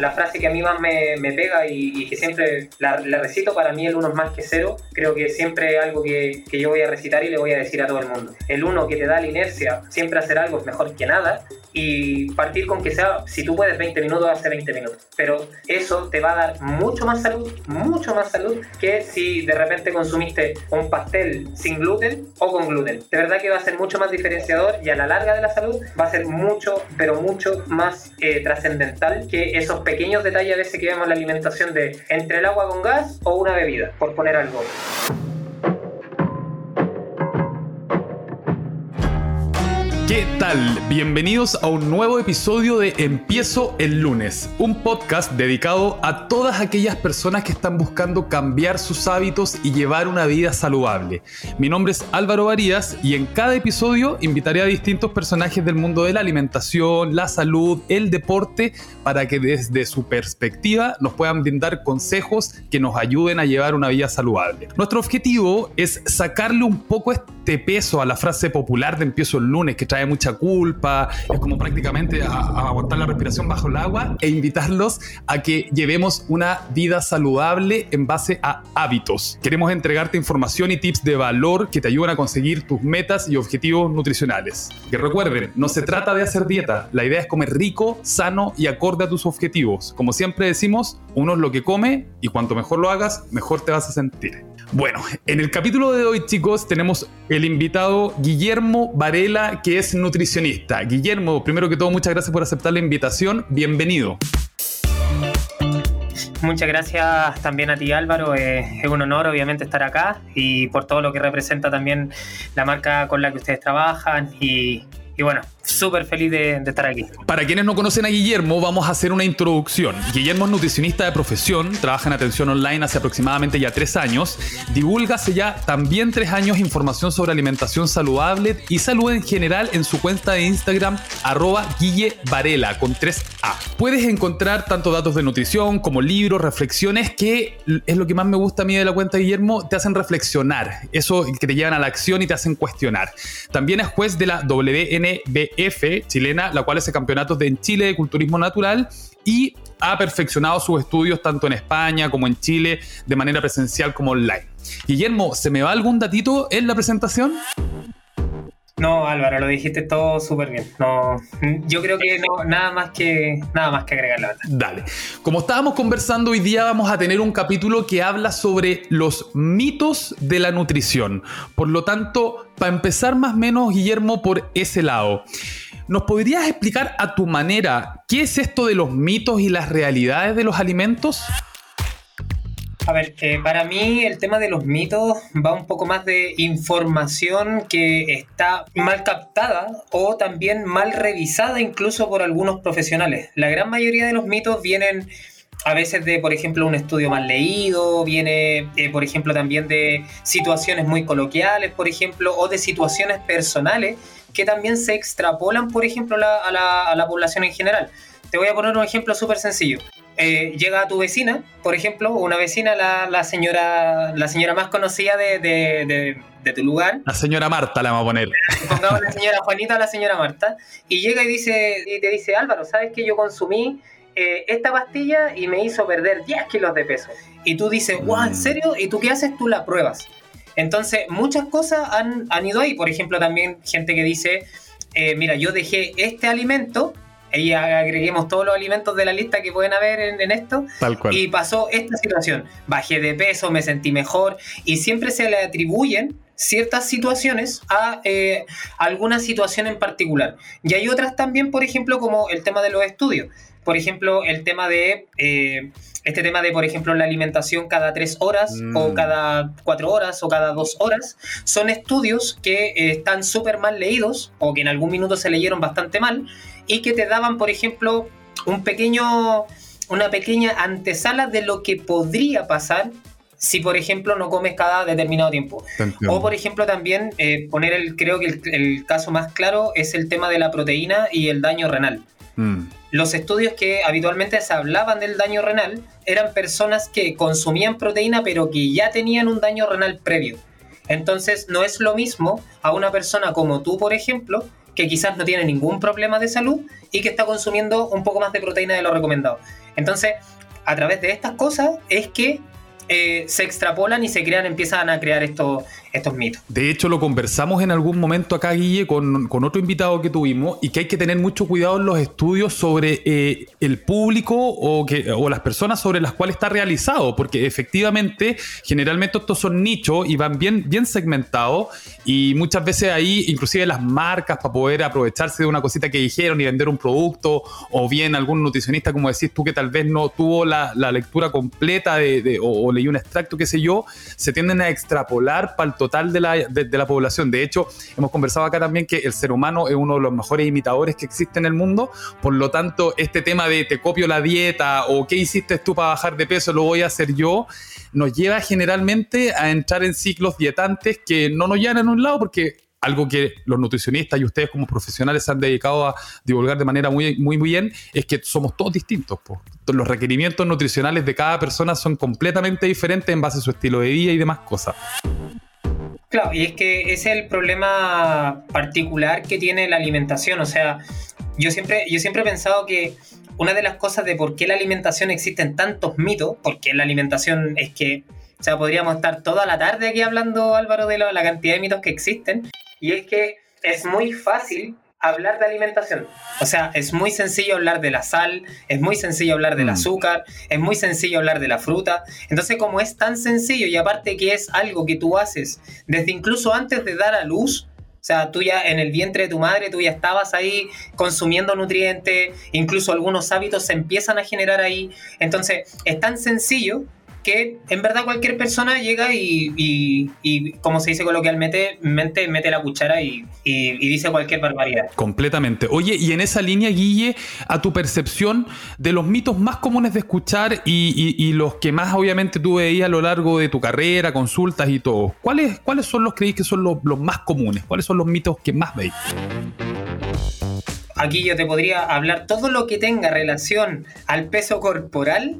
la frase que a mí más me, me pega y, que siempre la, recito, para mí el uno es más que cero. Creo que siempre es algo que, que, yo voy a recitar y le voy a decir a todo el mundo. El uno que te da la inercia, siempre hacer algo es mejor que nada y partir con que sea, si tú puedes 20 minutos, hace 20 minutos. Pero eso te va a dar mucho más salud, mucho más salud que si de repente consumiste un pastel sin gluten o con gluten. De verdad que va a ser mucho más diferenciador y a la larga de la salud va a ser mucho, pero mucho más eh, trascendental que esos pequeños detalles a veces que vemos la alimentación de entre el agua con gas o una bebida, por poner algo. ¿Qué tal? Bienvenidos a un nuevo episodio de Empiezo el lunes, un podcast dedicado a todas aquellas personas que están buscando cambiar sus hábitos y llevar una vida saludable. Mi nombre es Álvaro Varías y en cada episodio invitaré a distintos personajes del mundo de la alimentación, la salud, el deporte, para que desde su perspectiva nos puedan brindar consejos que nos ayuden a llevar una vida saludable. Nuestro objetivo es sacarle un poco este peso a la frase popular de Empiezo el lunes que trae mucha culpa, es como prácticamente aguantar la respiración bajo el agua e invitarlos a que llevemos una vida saludable en base a hábitos. Queremos entregarte información y tips de valor que te ayuden a conseguir tus metas y objetivos nutricionales. Que recuerden, no se trata de hacer dieta, la idea es comer rico, sano y acorde a tus objetivos. Como siempre decimos, uno es lo que come y cuanto mejor lo hagas, mejor te vas a sentir. Bueno, en el capítulo de hoy, chicos, tenemos el invitado Guillermo Varela, que es nutricionista. Guillermo, primero que todo, muchas gracias por aceptar la invitación. Bienvenido. Muchas gracias también a ti Álvaro, es un honor obviamente estar acá y por todo lo que representa también la marca con la que ustedes trabajan y, y bueno, súper feliz de, estar aquí. Para quienes no conocen a Guillermo, vamos a hacer una introducción. Guillermo es nutricionista de profesión, trabaja en atención online hace aproximadamente ya tres años, divulga hace ya también tres años información sobre alimentación saludable y salud en general en su cuenta de Instagram, arroba Guille Varela, con 3A. Puedes encontrar tanto datos de nutrición como libros, reflexiones, que es lo que más me gusta a mí de la cuenta Guillermo, te hacen reflexionar, eso que te llevan a la acción y te hacen cuestionar. También es juez de la WNB F chilena, la cual es el campeonato de en Chile de culturismo natural y ha perfeccionado sus estudios tanto en España como en Chile de manera presencial como online. Guillermo, ¿se me va algún datito en la presentación? No, Álvaro, lo dijiste todo súper bien. No, yo creo que no, nada más que nada más que agregar la verdad. Dale. Como estábamos conversando hoy día vamos a tener un capítulo que habla sobre los mitos de la nutrición. Por lo tanto, para empezar más o menos, Guillermo, por ese lado. ¿Nos podrías explicar a tu manera qué es esto de los mitos y las realidades de los alimentos? A ver, eh, para mí el tema de los mitos va un poco más de información que está mal captada o también mal revisada incluso por algunos profesionales. La gran mayoría de los mitos vienen a veces de, por ejemplo, un estudio mal leído, viene, eh, por ejemplo, también de situaciones muy coloquiales, por ejemplo, o de situaciones personales que también se extrapolan, por ejemplo, a, la, a la población en general. Te voy a poner un ejemplo súper sencillo. Eh, llega a tu vecina, por ejemplo, una vecina, la, la señora, la señora más conocida de, de, de, tu lugar. La señora Marta la vamos a poner. Pongamos la señora Juanita o la señora Marta. Y llega y, dice, y te dice, Álvaro, ¿sabes que yo consumí eh, esta pastilla y me hizo perder 10 kilos de peso? Y tú dices, wow, ¿en mm. serio? ¿Y tú qué haces? Tú la pruebas. Entonces, muchas cosas han, han ido ahí. Por ejemplo, también gente que dice, eh, mira, yo dejé este alimento y agreguemos todos los alimentos de la lista que pueden haber en, esto. Y pasó esta situación. Bajé de peso, me sentí mejor y siempre se le atribuyen ciertas situaciones a eh, alguna situación en particular. Y hay otras también, por ejemplo, como el tema de los estudios. Por ejemplo, el tema de... Eh, este tema de, por ejemplo, la alimentación cada tres horas o mm. cada cuatro horas o cada dos horas, son estudios que eh, están súper mal leídos o que en algún minuto se leyeron bastante mal y que te daban, por ejemplo, un pequeño, una pequeña antesala de lo que podría pasar si, por ejemplo, no comes cada determinado tiempo. O, por ejemplo, también eh, poner el, creo que el, caso más claro es el tema de la proteína y el daño renal. Mm. Los estudios que habitualmente se hablaban del daño renal eran personas que consumían proteína pero que ya tenían un daño renal previo. Entonces no es lo mismo a una persona como tú, por ejemplo, que quizás no tiene ningún problema de salud y que está consumiendo un poco más de proteína de lo recomendado. Entonces, a través de estas cosas es que eh, se extrapolan y se crean, empiezan a crear estos, estos mitos. De hecho, lo conversamos en algún momento acá, Guille, con, otro invitado que tuvimos, y que hay que tener mucho cuidado en los estudios sobre eh, el público o, o las personas sobre las cuales está realizado, porque efectivamente, generalmente estos son nichos y van bien, bien segmentados, y muchas veces ahí, inclusive las marcas, para poder aprovecharse de una cosita que dijeron y vender un producto, o bien algún nutricionista, como decís tú, que tal vez no tuvo la, lectura completa de, o, le y un extracto, qué sé yo, se tienden a extrapolar para el total de la, de, la población. De hecho, hemos conversado acá también que el ser humano es uno de los mejores imitadores que existe en el mundo, por lo tanto, este tema de te copio la dieta o qué hiciste tú para bajar de peso, lo voy a hacer yo, nos lleva generalmente a entrar en ciclos dietantes que no nos llevan en un lado porque algo que los nutricionistas y ustedes como profesionales se han dedicado a divulgar de manera muy, muy, bien, es que somos todos distintos. Los requerimientos nutricionales de cada persona son completamente diferentes en base a su estilo de vida y demás cosas. Claro, y es que ese es el problema particular que tiene la alimentación. O sea, yo siempre, yo siempre he pensado que una de las cosas de por qué la alimentación existen tantos mitos, porque la alimentación es que, o sea, podríamos estar toda la tarde aquí hablando, Álvaro, de la cantidad de mitos que existen, y es que es muy fácil hablar de alimentación. O sea, es muy sencillo hablar de la sal, es muy sencillo hablar del mm. azúcar, es muy sencillo hablar de la fruta. Entonces, como es tan sencillo y aparte que es algo que tú haces desde incluso antes de dar a luz, o sea, tú ya en el vientre de tu madre, tú ya estabas ahí consumiendo nutrientes, incluso algunos hábitos se empiezan a generar ahí. Entonces, es tan sencillo que en verdad cualquier persona llega y, como se dice coloquialmente, mete, mete la cuchara y, dice cualquier barbaridad. Completamente. Oye, y en esa línea, Guille, a tu percepción de los mitos más comunes de escuchar y, los que más obviamente tú veías a lo largo de tu carrera, consultas y todo, ¿cuáles, cuáles son los creéis que son los, los más comunes? ¿Cuáles son los mitos que más veis? Aquí yo te podría hablar todo lo que tenga relación al peso corporal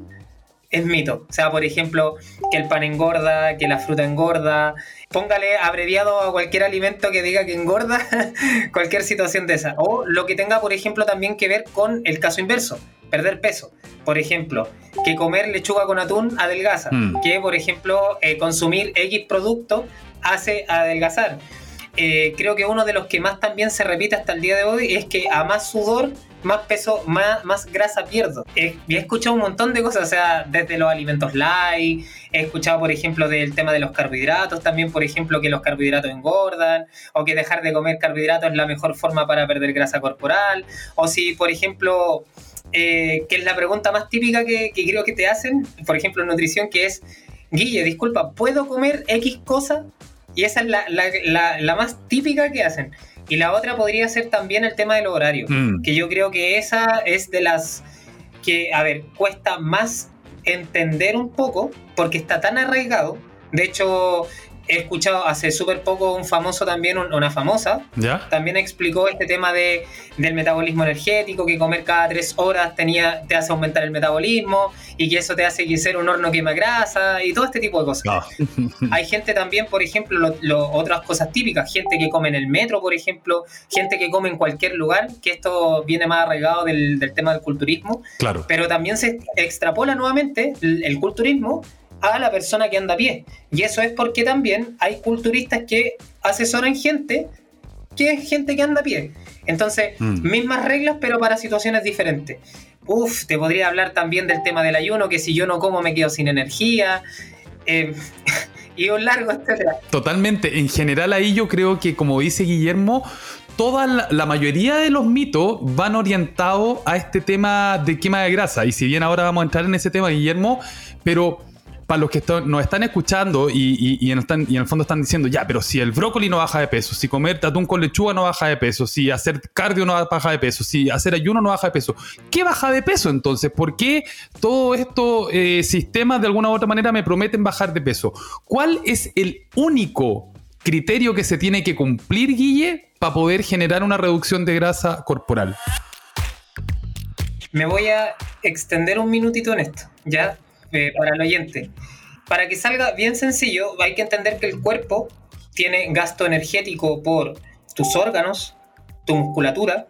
es mito. O sea, por ejemplo, que el pan engorda, que la fruta engorda. Póngale abreviado a cualquier alimento que diga que engorda, cualquier situación de esa. O lo que tenga, por ejemplo, también que ver con el caso inverso, perder peso. Por ejemplo, que comer lechuga con atún adelgaza. Mm. Que, por ejemplo, eh, consumir X producto hace adelgazar. Eh, creo que uno de los que más también se repite hasta el día de hoy es que a más sudor más peso, más, más grasa pierdo. He, he escuchado un montón de cosas, o sea, desde los alimentos light, he escuchado, por ejemplo, del tema de los carbohidratos, también, por ejemplo, que los carbohidratos engordan, o que dejar de comer carbohidratos es la mejor forma para perder grasa corporal, o si, por ejemplo, eh, que es la pregunta más típica que, creo que te hacen, por ejemplo, en nutrición, que es, Guille, disculpa, ¿puedo comer X cosa? Y esa es la, la, la más típica que hacen. Y la otra podría ser también el tema del horario, mm. que yo creo que esa es de las que, a ver, cuesta más entender un poco porque está tan arraigado. De hecho, he escuchado hace súper poco un famoso también, una famosa, ¿Ya? también explicó este tema de, del metabolismo energético, que comer cada tres horas tenía, te hace aumentar el metabolismo y que eso te hace que ser un horno quema grasa y todo este tipo de cosas. Ah. Hay gente también, por ejemplo, otras cosas típicas, gente que come en el metro, por ejemplo, gente que come en cualquier lugar, que esto viene más arraigado del, del tema del culturismo, claro. pero también se extrapola nuevamente el, el culturismo a la persona que anda a pie. Y eso es porque también hay culturistas que asesoran gente que es gente que anda a pie. Entonces, mm. mismas reglas, pero para situaciones diferentes. Uf, te podría hablar también del tema del ayuno, que si yo no como me quedo sin energía. Eh, y un largo etcétera. Totalmente. En general ahí yo creo que, como dice Guillermo, toda la, la, mayoría de los mitos van orientados a este tema de quema de grasa. Y si bien ahora vamos a entrar en ese tema, Guillermo, pero para los que nos están escuchando y, en el fondo están diciendo, ya, pero si el brócoli no baja de peso, si comer tatún con lechuga no baja de peso, si hacer cardio no baja de peso, si hacer ayuno no baja de peso, ¿qué baja de peso entonces? ¿Por qué todos estos eh, sistemas de alguna u otra manera me prometen bajar de peso? ¿Cuál es el único criterio que se tiene que cumplir, Guille, para poder generar una reducción de grasa corporal? Me voy a extender un minutito en esto, ¿ya? Eh, para el oyente. Para que salga bien sencillo, hay que entender que el cuerpo tiene gasto energético por tus órganos, tu musculatura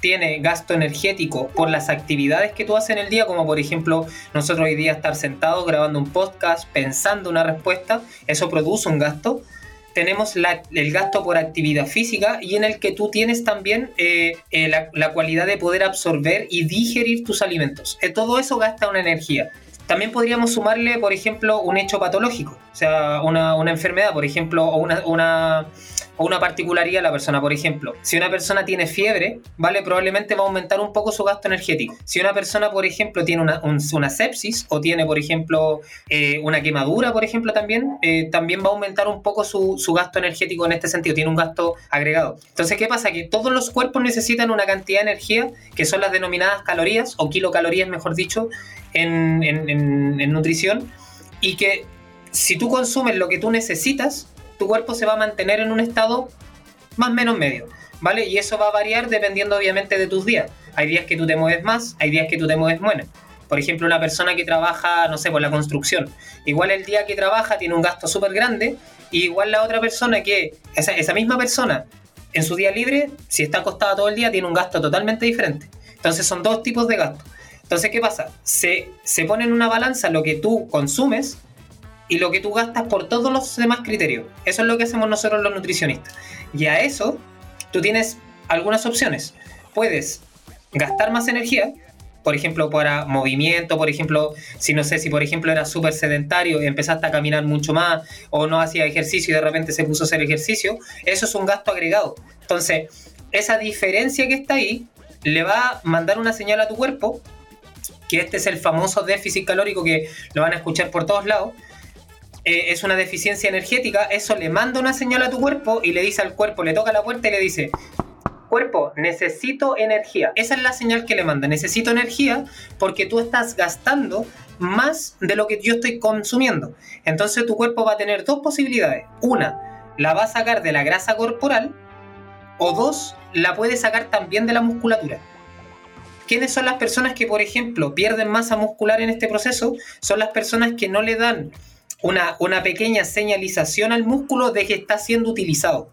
tiene gasto energético por las actividades que tú haces en el día, como por ejemplo nosotros hoy día estar sentados grabando un podcast, pensando una respuesta, eso produce un gasto. Tenemos el gasto por actividad física y en el que tú tienes también eh, eh, la, cualidad de poder absorber y digerir tus alimentos. Eh, todo eso gasta una energía. También podríamos sumarle, por ejemplo, un hecho patológico, o sea, una, una enfermedad, por ejemplo, o una, una una particularidad de la persona. Por ejemplo, si una persona tiene fiebre, ¿vale? Probablemente va a aumentar un poco su gasto energético. Si una persona, por ejemplo, tiene una, una sepsis o tiene, por ejemplo, eh, una quemadura, por ejemplo, también, eh, también va a aumentar un poco su, su, gasto energético en este sentido. Tiene un gasto agregado. Entonces, ¿qué pasa? Que todos los cuerpos necesitan una cantidad de energía que son las denominadas calorías o kilocalorías, mejor dicho, en, nutrición. Y que si tú consumes lo que tú necesitas, tu cuerpo se va a mantener en un estado más o menos medio, ¿vale? Y eso va a variar dependiendo obviamente de tus días. Hay días que tú te mueves más, hay días que tú te mueves menos. Por ejemplo, una persona que trabaja, no sé, por la construcción. Igual el día que trabaja tiene un gasto súper grande, y igual la otra persona que, esa, esa misma persona, en su día libre, si está acostada todo el día, tiene un gasto totalmente diferente. Entonces son dos tipos de gastos. Entonces, ¿qué pasa? Se, se pone en una balanza lo que tú consumes y lo que tú gastas por todos los demás criterios. Eso es lo que hacemos nosotros los nutricionistas. Y a eso tú tienes algunas opciones. Puedes gastar más energía, por ejemplo, para movimiento, por ejemplo, si no sé, si por ejemplo eras súper sedentario y empezaste a caminar mucho más o no hacía ejercicio y de repente se puso a hacer ejercicio, eso es un gasto agregado. Entonces, esa diferencia que está ahí le va a mandar una señal a tu cuerpo, que este es el famoso déficit calórico que lo van a escuchar por todos lados, eh, es una deficiencia energética, eso le manda una señal a tu cuerpo y le dice al cuerpo, le toca la puerta y le dice, cuerpo, necesito energía. Esa es la señal que le manda, necesito energía porque tú estás gastando más de lo que yo estoy consumiendo. Entonces tu cuerpo va a tener dos posibilidades. Una, la va a sacar de la grasa corporal o dos, la puede sacar también de la musculatura. ¿Quiénes son las personas que, por ejemplo, pierden masa muscular en este proceso? Son las personas que no le dan una, una pequeña señalización al músculo de que está siendo utilizado.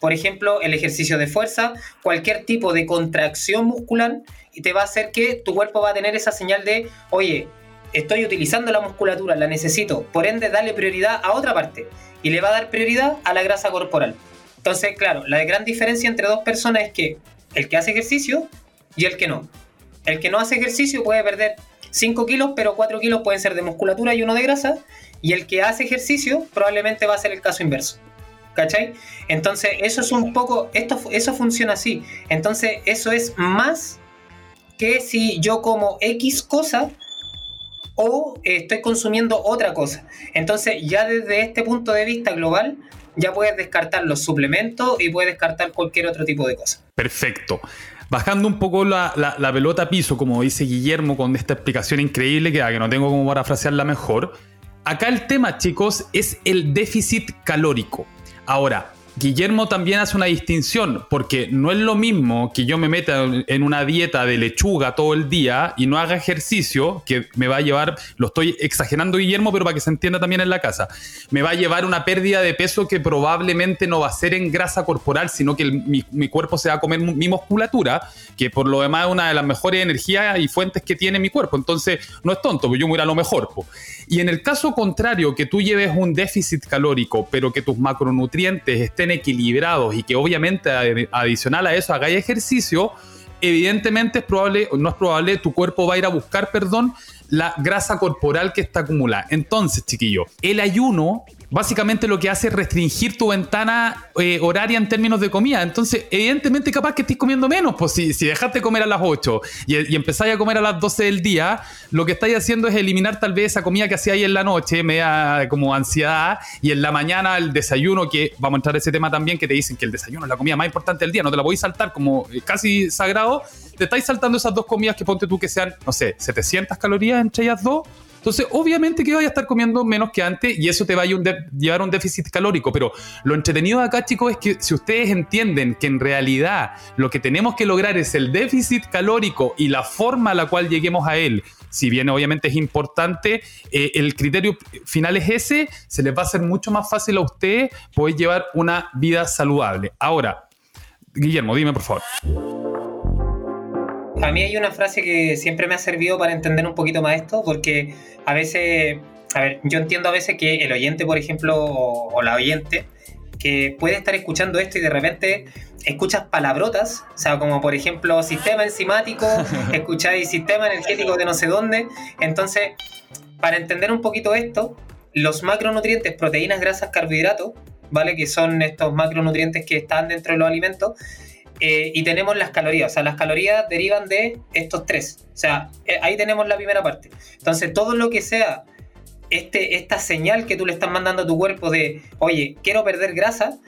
Por ejemplo, el ejercicio de fuerza, cualquier tipo de contracción muscular, y te va a hacer que tu cuerpo va a tener esa señal de, oye, estoy utilizando la musculatura, la necesito, por ende, dale prioridad a otra parte. Y le va a dar prioridad a la grasa corporal. Entonces, claro, la gran diferencia entre dos personas es que el que hace ejercicio y el que no. El que no hace ejercicio puede perder 5 kilos, pero 4 kilos pueden ser de musculatura y uno de grasa. Y el que hace ejercicio probablemente va a ser el caso inverso. ¿Cachai? Entonces, eso es un poco, esto, eso funciona así. Entonces, eso es más que si yo como X cosa o estoy consumiendo otra cosa. Entonces, ya desde este punto de vista global, ya puedes descartar los suplementos y puedes descartar cualquier otro tipo de cosa. Perfecto. Bajando un poco la, pelota a piso, como dice Guillermo con esta explicación increíble que, que no tengo como parafrasearla mejor Acá el tema, chicos, es el déficit calórico. Ahora, Guillermo también hace una distinción, porque no es lo mismo que yo me meta en una dieta de lechuga todo el día y no haga ejercicio, que me va a llevar, lo estoy exagerando Guillermo, pero para que se entienda también en la casa, me va a llevar una pérdida de peso que probablemente no va a ser en grasa corporal, sino que mi, cuerpo se va a comer mi musculatura, que por lo demás es una de las mejores energías y fuentes que tiene mi cuerpo. Entonces, no es tonto, porque yo voy a lo mejor. Y en el caso contrario, que tú lleves un déficit calórico, pero que tus macronutrientes estén equilibrados y que obviamente adicional a eso hagáis ejercicio, evidentemente es probable, no es probable, tu cuerpo va a ir a buscar, perdón, la grasa corporal que está acumulada. Entonces, chiquillo, el ayuno básicamente lo que hace es restringir tu ventana eh, horaria en términos de comida. Entonces, evidentemente, capaz que estés comiendo menos. Pues si, si dejaste de comer a las 8 y, y empezáis a comer a las 12 del día, lo que estáis haciendo es eliminar tal vez esa comida que hacíais en la noche, media como ansiedad, y en la mañana el desayuno, que vamos a entrar a ese tema también, que te dicen que el desayuno es la comida más importante del día, no te la podéis saltar como eh, casi sagrado. Te estáis saltando esas dos comidas que ponte tú que sean, no sé, 700 calorías entre ellas dos entonces, obviamente que vaya a estar comiendo menos que antes y eso te va a llevar a un déficit calórico. Pero lo entretenido acá, chicos, es que si ustedes entienden que en realidad lo que tenemos que lograr es el déficit calórico y la forma a la cual lleguemos a él, si bien obviamente es importante, eh, el criterio final es ese, se les va a hacer mucho más fácil a ustedes poder llevar una vida saludable. Ahora, Guillermo, dime por favor. A mí hay una frase que siempre me ha servido para entender un poquito más esto, porque a veces, a ver, yo entiendo a veces que el oyente, por ejemplo, o, la oyente, que puede estar escuchando esto y de repente escuchas palabrotas, o sea, como por ejemplo sistema enzimático, escucháis sistema energético de no sé dónde. Entonces, para entender un poquito esto, los macronutrientes, proteínas, grasas, carbohidratos, ¿vale? Que son estos macronutrientes que están dentro de los alimentos, eh, y tenemos las calorías. O sea, las calorías derivan de estos tres. O sea, eh, ahí tenemos la primera parte. Entonces, todo lo que sea este, esta señal que tú le estás mandando a tu cuerpo de, oye, quiero perder grasa,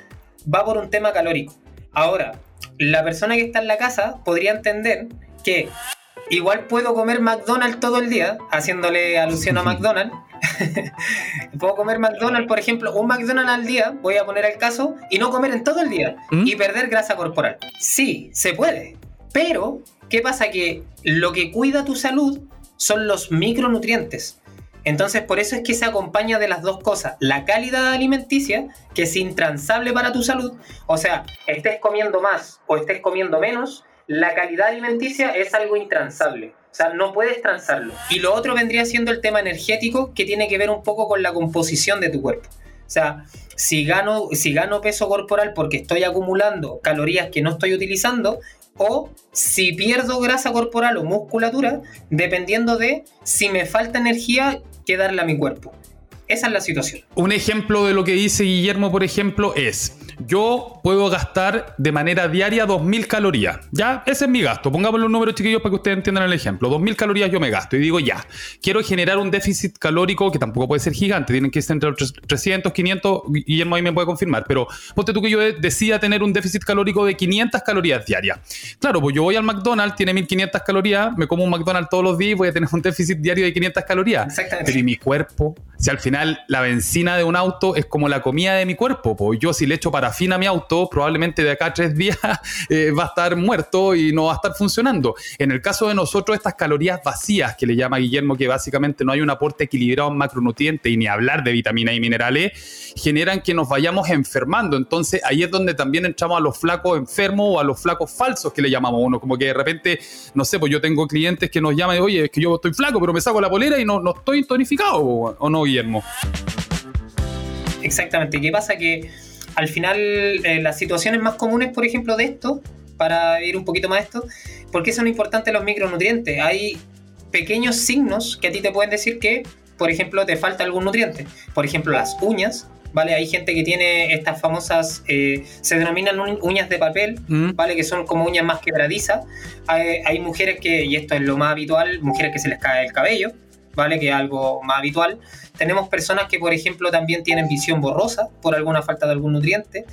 va por un tema calórico. Ahora, la persona que está en la casa podría entender que igual puedo comer McDonald's todo el día, haciéndole alusión a McDonald's, Puedo comer McDonald's, por ejemplo, un McDonald's al día, voy a poner el caso, y no comer en todo el día ¿Mm? y perder grasa corporal. Sí, se puede. Pero, ¿qué pasa? Que lo que cuida tu salud son los micronutrientes. Entonces, por eso es que se acompaña de las dos cosas. La calidad alimenticia, que es intransable para tu salud. O sea, estés comiendo más o estés comiendo menos, la calidad alimenticia es algo intransable. O sea, no puedes transarlo. Y lo otro vendría siendo el tema energético, que tiene que ver un poco con la composición de tu cuerpo. O sea, si gano, si gano peso corporal porque estoy acumulando calorías que no estoy utilizando, o si pierdo grasa corporal o musculatura, dependiendo de si me falta energía que darle a mi cuerpo. Esa es la situación. Un ejemplo de lo que dice Guillermo, por ejemplo, es yo puedo gastar de manera diaria 2.000 calorías. Ya, ese es mi gasto. Pongámosle un número chiquillos para que ustedes entiendan el ejemplo. 2.000 calorías yo me gasto y digo ya, quiero generar un déficit calórico que tampoco puede ser gigante, tienen que ser entre los 300, 500, Guillermo ahí me puede confirmar, pero ponte tú que yo decía tener un déficit calórico de 500 calorías diarias. Claro, pues yo voy al McDonald's, tiene 1.500 calorías, me como un McDonald's todos los días y voy a tener un déficit diario de 500 calorías. Exactamente. Pero ¿y mi cuerpo? Si al final la benzina de un auto es como la comida de mi cuerpo, pues yo si le echo parafina mi auto, probablemente de acá a tres días eh, va a estar muerto y no va a estar funcionando. En el caso de nosotros, estas calorías vacías que le llama Guillermo, que básicamente no hay un aporte equilibrado en macronutrientes y ni hablar de vitaminas y minerales, generan que nos vayamos enfermando. Entonces ahí es donde también entramos a los flacos enfermos o a los flacos falsos que le llamamos uno, como que de repente, no sé, pues yo tengo clientes que nos llaman, oye, es que yo estoy flaco, pero me saco la polera y no, no estoy tonificado, o no, Guillermo. Exactamente. ¿Qué pasa? Que al final eh, las situaciones más comunes, por ejemplo, de esto, para ir un poquito más a esto, ¿por qué son importantes los micronutrientes? Hay pequeños signos que a ti te pueden decir que, por ejemplo, te falta algún nutriente. Por ejemplo, las uñas, ¿vale? Hay gente que tiene estas famosas, eh, se denominan uñas de papel, mm. ¿vale? Que son como uñas más quebradizas. Hay, hay, mujeres que, y esto es lo más habitual, mujeres que se les cae el cabello, ¿vale? Que es algo más habitual. Tenemos personas que, por ejemplo, también tienen visión borrosa por alguna falta de algún nutriente.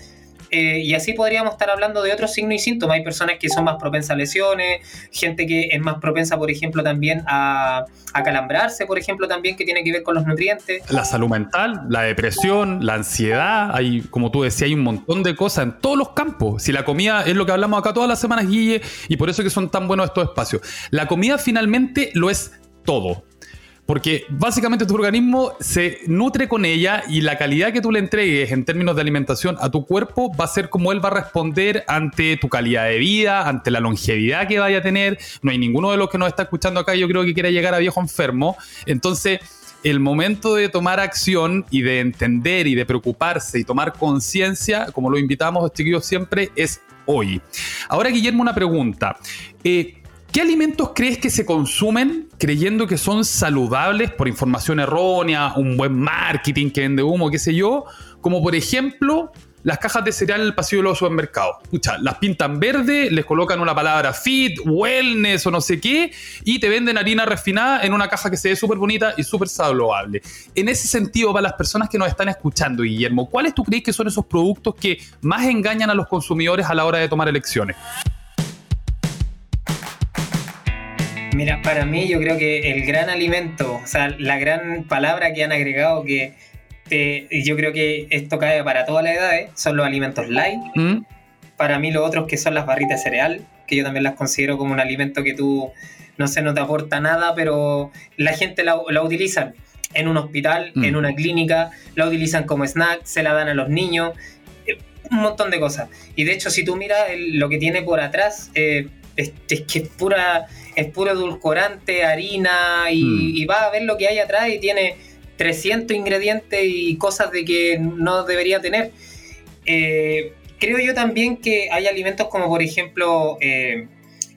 Eh, y así podríamos estar hablando de otros signos y síntomas. Hay personas que son más propensas a lesiones, gente que es más propensa, por ejemplo, también a, a, calambrarse, por ejemplo, también que tiene que ver con los nutrientes. La salud mental, la depresión, la ansiedad, hay, como tú decías, hay un montón de cosas en todos los campos. Si la comida es lo que hablamos acá todas las semanas, Guille, y por eso que son tan buenos estos espacios. La comida finalmente lo es todo. Porque básicamente tu organismo se nutre con ella y la calidad que tú le entregues en términos de alimentación a tu cuerpo va a ser como él va a responder ante tu calidad de vida, ante la longevidad que vaya a tener. No hay ninguno de los que nos está escuchando acá, yo creo que quiera llegar a viejo enfermo. Entonces, el momento de tomar acción y de entender y de preocuparse y tomar conciencia, como lo invitamos chiquillos siempre, es hoy. Ahora, Guillermo, una pregunta. Eh, ¿Qué alimentos crees que se consumen creyendo que son saludables por información errónea, un buen marketing que vende humo, qué sé yo? Como por ejemplo las cajas de cereal en el pasillo de los supermercados. Escucha, las pintan verde, les colocan una palabra fit, wellness o no sé qué, y te venden harina refinada en una caja que se ve súper bonita y súper saludable. En ese sentido, para las personas que nos están escuchando, Guillermo, ¿cuáles tú crees que son esos productos que más engañan a los consumidores a la hora de tomar elecciones? Mira, para mí yo creo que el gran alimento, o sea, la gran palabra que han agregado que yo creo que esto cae para todas las edades, son los alimentos light. Mm. Para mí los otros que son las barritas de cereal, que yo también las considero como un alimento que tú, no sé, no te aporta nada, pero la gente la, utiliza en un hospital, mm. en una clínica, la utilizan como snack, se la dan a los niños, eh, un montón de cosas. Y de hecho, si tú miras lo que tiene por atrás, eh, es, que es pura, es puro edulcorante, harina, y, mm. y va a ver lo que hay atrás y tiene 300 ingredientes y cosas de que no debería tener. Eh, creo yo también que hay alimentos como por ejemplo, eh,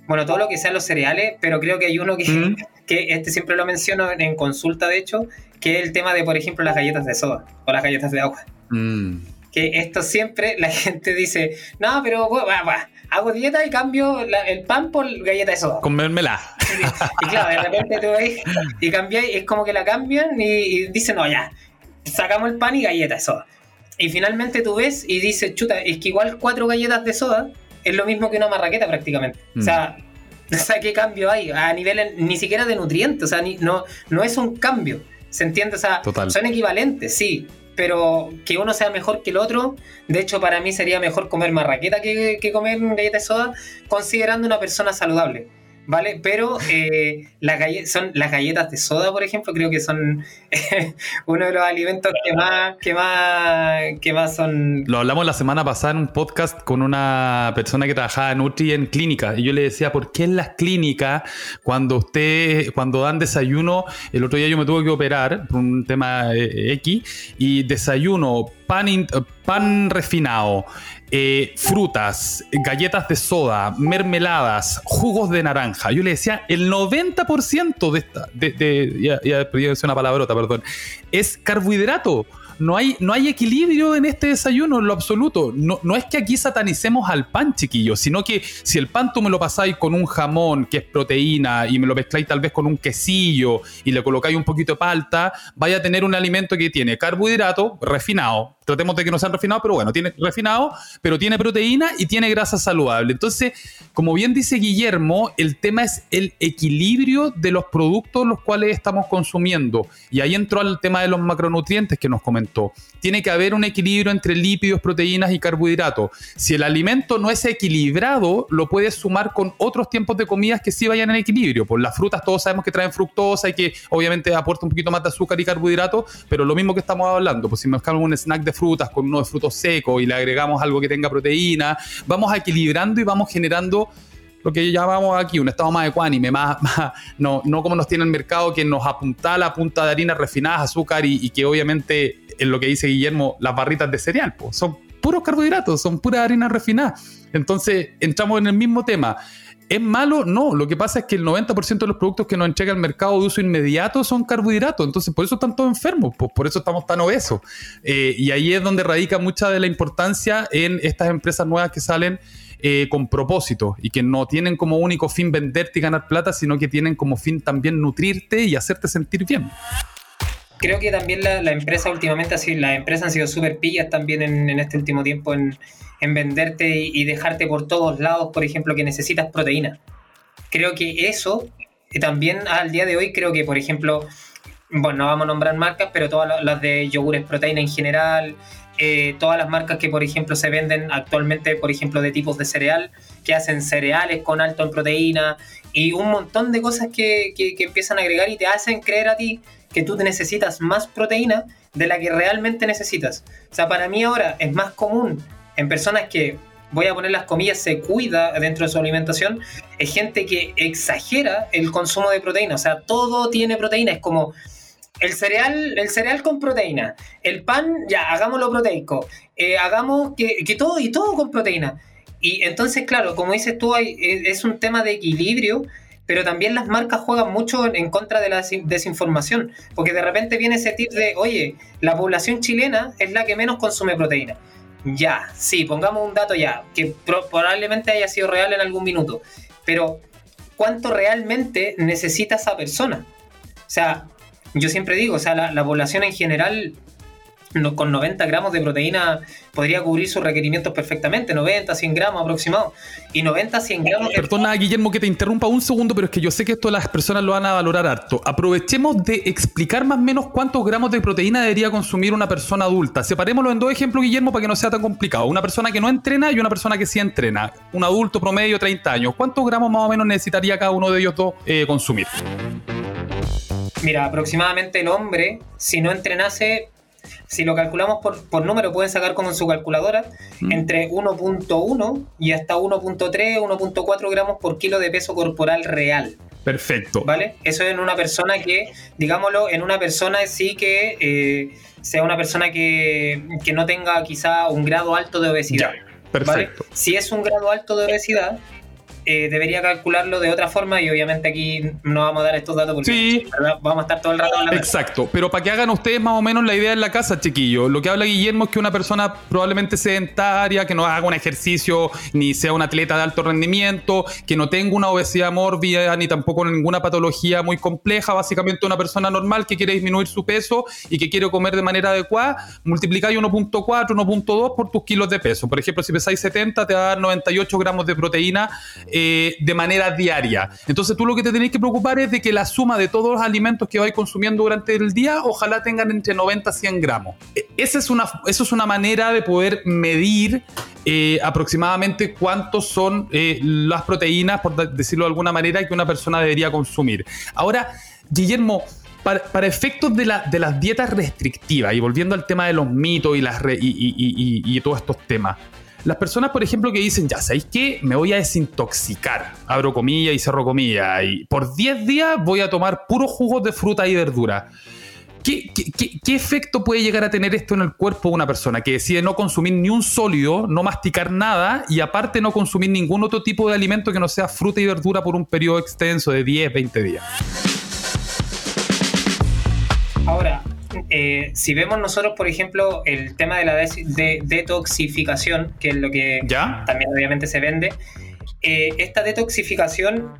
bueno, todo lo que sean los cereales, pero creo que hay uno que, mm. que este siempre lo menciono en consulta, de hecho, que es el tema de, por ejemplo, las galletas de soda o las galletas de agua. Mm. Que esto siempre la gente dice, no, pero hago dieta y cambio el pan por galleta de soda. Comérmela. Y, claro, de repente tú ves y cambiáis, es como que la cambian y, y dicen, no, ya, sacamos el pan y galleta de soda. Y finalmente tú ves y dices, chuta, es que igual cuatro galletas de soda es lo mismo que una marraqueta prácticamente. O sea, mm. ¿qué cambio hay? A nivel ni siquiera de nutrientes, o sea, no, no es un cambio. ¿Se entiende? O sea, son equivalentes, sí, pero que uno sea mejor que el otro, de hecho para mí sería mejor comer marraqueta que, que comer galletas de soda, considerando una persona saludable. ¿Vale? Pero eh, las, son, las galletas de soda, por ejemplo, creo que son uno de los alimentos que más, que más, que más son... Lo hablamos la semana pasada en un podcast con una persona que trabajaba en Nutri en clínica y yo le decía, ¿por qué en las clínicas cuando usted, cuando dan desayuno, el otro día yo me tuve que operar por un tema eh, X y desayuno, pan, pan refinado, eh, frutas, galletas de soda, mermeladas, jugos de naranja. Yo le decía, el 90% de esta, de, de ya, ya, una palabrota, perdón, es carbohidrato no hay, no hay equilibrio en este desayuno en lo absoluto. No, no es que aquí satanicemos al pan, chiquillos, sino que si el pan tú me lo pasáis con un jamón que es proteína y me lo mezcláis tal vez con un quesillo y le colocáis un poquito de palta, vaya a tener un alimento que tiene carbohidrato refinado. Tratemos de que no sean refinados, pero bueno, tiene refinado, pero tiene proteína y tiene grasa saludable. Entonces, como bien dice Guillermo, el tema es el equilibrio de los productos los cuales estamos consumiendo. Y ahí entró al tema de los macronutrientes que nos comentó tiene que haber un equilibrio entre lípidos, proteínas y carbohidratos. Si el alimento no es equilibrado, lo puedes sumar con otros tiempos de comidas que sí vayan en equilibrio. Por las frutas todos sabemos que traen fructosa y que obviamente aporta un poquito más de azúcar y carbohidratos, pero lo mismo que estamos hablando, pues si mezclamos un snack de frutas con uno de frutos secos y le agregamos algo que tenga proteína, vamos equilibrando y vamos generando lo que llamamos aquí un estado más ecuánime, más, no, no como nos tiene el mercado que nos apunta a la punta de harina refinadas, azúcar y, que obviamente en lo que dice Guillermo, las barritas de cereal, pues, son puros carbohidratos, son pura harina refinada. Entonces entramos en el mismo tema. ¿Es malo? No. Lo que pasa es que el 90% de los productos que nos entrega el mercado de uso inmediato son carbohidratos. Entonces, por eso están todos enfermos. Pues por eso estamos tan obesos. Eh, y ahí es donde radica mucha de la importancia en estas empresas nuevas que salen eh, con propósito y que no tienen como único fin venderte y ganar plata, sino que tienen como fin también nutrirte y hacerte sentir bien. Creo que también la, empresa últimamente, así, las empresas han sido súper pillas también en, este último tiempo en, venderte y, dejarte por todos lados, por ejemplo, que necesitas proteína. Creo que eso, también al día de hoy, creo que, por ejemplo, bueno, no vamos a nombrar marcas, pero todas las de yogures proteína en general, eh, todas las marcas que, por ejemplo, se venden actualmente, por ejemplo, de tipos de cereal, que hacen cereales con alto en proteína y un montón de cosas que, que, empiezan a agregar y te hacen creer a ti que tú necesitas más proteína de la que realmente necesitas. O sea, para mí ahora es más común en personas que, voy a poner las comillas, se cuida dentro de su alimentación, es gente que exagera el consumo de proteína. O sea, todo tiene proteína. Es como el cereal, el cereal con proteína. El pan, ya, hagámoslo proteico. Eh, hagamos que, todo y todo con proteína. Y entonces, claro, como dices tú, hay, es un tema de equilibrio, pero también las marcas juegan mucho en contra de la desinformación, porque de repente viene ese tip de, oye, la población chilena es la que menos consume proteína. Ya, sí, pongamos un dato ya, que probablemente haya sido real en algún minuto, pero ¿cuánto realmente necesita esa persona? O sea, yo siempre digo, o sea, la, población en general con 90 gramos de proteína podría cubrir sus requerimientos perfectamente, 90, 100 gramos aproximado. Y 90, 100 gramos... Perdona, Guillermo, que te interrumpa un segundo, pero es que yo sé que esto las personas lo van a valorar harto. Aprovechemos de explicar más o menos cuántos gramos de proteína debería consumir una persona adulta. Separémoslo en dos ejemplos, Guillermo, para que no sea tan complicado. Una persona que no entrena y una persona que sí entrena. Un adulto promedio, 30 años. ¿Cuántos gramos más o menos necesitaría cada uno de ellos dos eh, consumir? Mira, aproximadamente el hombre, si no entrenase, si lo calculamos por, por número, pueden sacar como en su calculadora Mm. entre 1.1 y hasta 1.3, 1.4 gramos por kilo de peso corporal real. Perfecto. ¿Vale? Eso en una persona que, digámoslo, en una persona sí que eh, sea una persona que, que no tenga quizá un grado alto de obesidad. Ya, ¿vale? perfecto. Si es un grado alto de obesidad, eh, debería calcularlo de otra forma y obviamente aquí no vamos a dar estos datos porque vamos a estar todo el rato hablando. Exacto, pero para que hagan ustedes más o menos la idea en la casa, chiquillo. Lo que habla Guillermo es que una persona probablemente sedentaria, que no haga un ejercicio, ni sea un atleta de alto rendimiento, que no tenga una obesidad mórbida, ni tampoco ninguna patología muy compleja, básicamente una persona normal que quiere disminuir su peso y que quiere comer de manera adecuada, multiplicáis 1.4, 1.2 por tus kilos de peso. Por ejemplo, si pesáis 70, te va a dar 98 gramos de proteína eh, de manera diaria. Entonces tú lo que te tenés que preocupar es de que la suma de todos los alimentos que vais consumiendo durante el día, ojalá tengan entre 90 y 100 gramos. E- Esa es una, eso es una manera de poder medir eh, aproximadamente cuántos son eh, las proteínas, por de- decirlo de alguna manera, que una persona debería consumir. Ahora, Guillermo, para, efectos de, la- de las dietas restrictivas, y volviendo al tema de los mitos y, las y- y- y- y todos estos temas, las personas, por ejemplo, que dicen, ya, ¿sabéis qué? Me voy a desintoxicar, abro comillas y cerro comillas, y por 10 días voy a tomar puros jugos de fruta y verdura. ¿Qué, qué- efecto puede llegar a tener esto en el cuerpo de una persona que decide no consumir ni un sólido, no masticar nada y aparte no consumir ningún otro tipo de alimento que no sea fruta y verdura por un periodo extenso de 10, 20 días? Ahora, eh, si vemos nosotros, por ejemplo, el tema de la de- detoxificación, que es lo que ¿Ya? también obviamente se vende, eh, esta detoxificación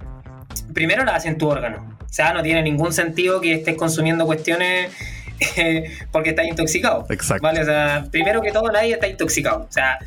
primero la hace en tu órgano. O sea, no tiene ningún sentido que estés consumiendo cuestiones eh, porque estás intoxicado. Exacto. ¿Vale? O sea, primero que todo, nadie está intoxicado. O sea,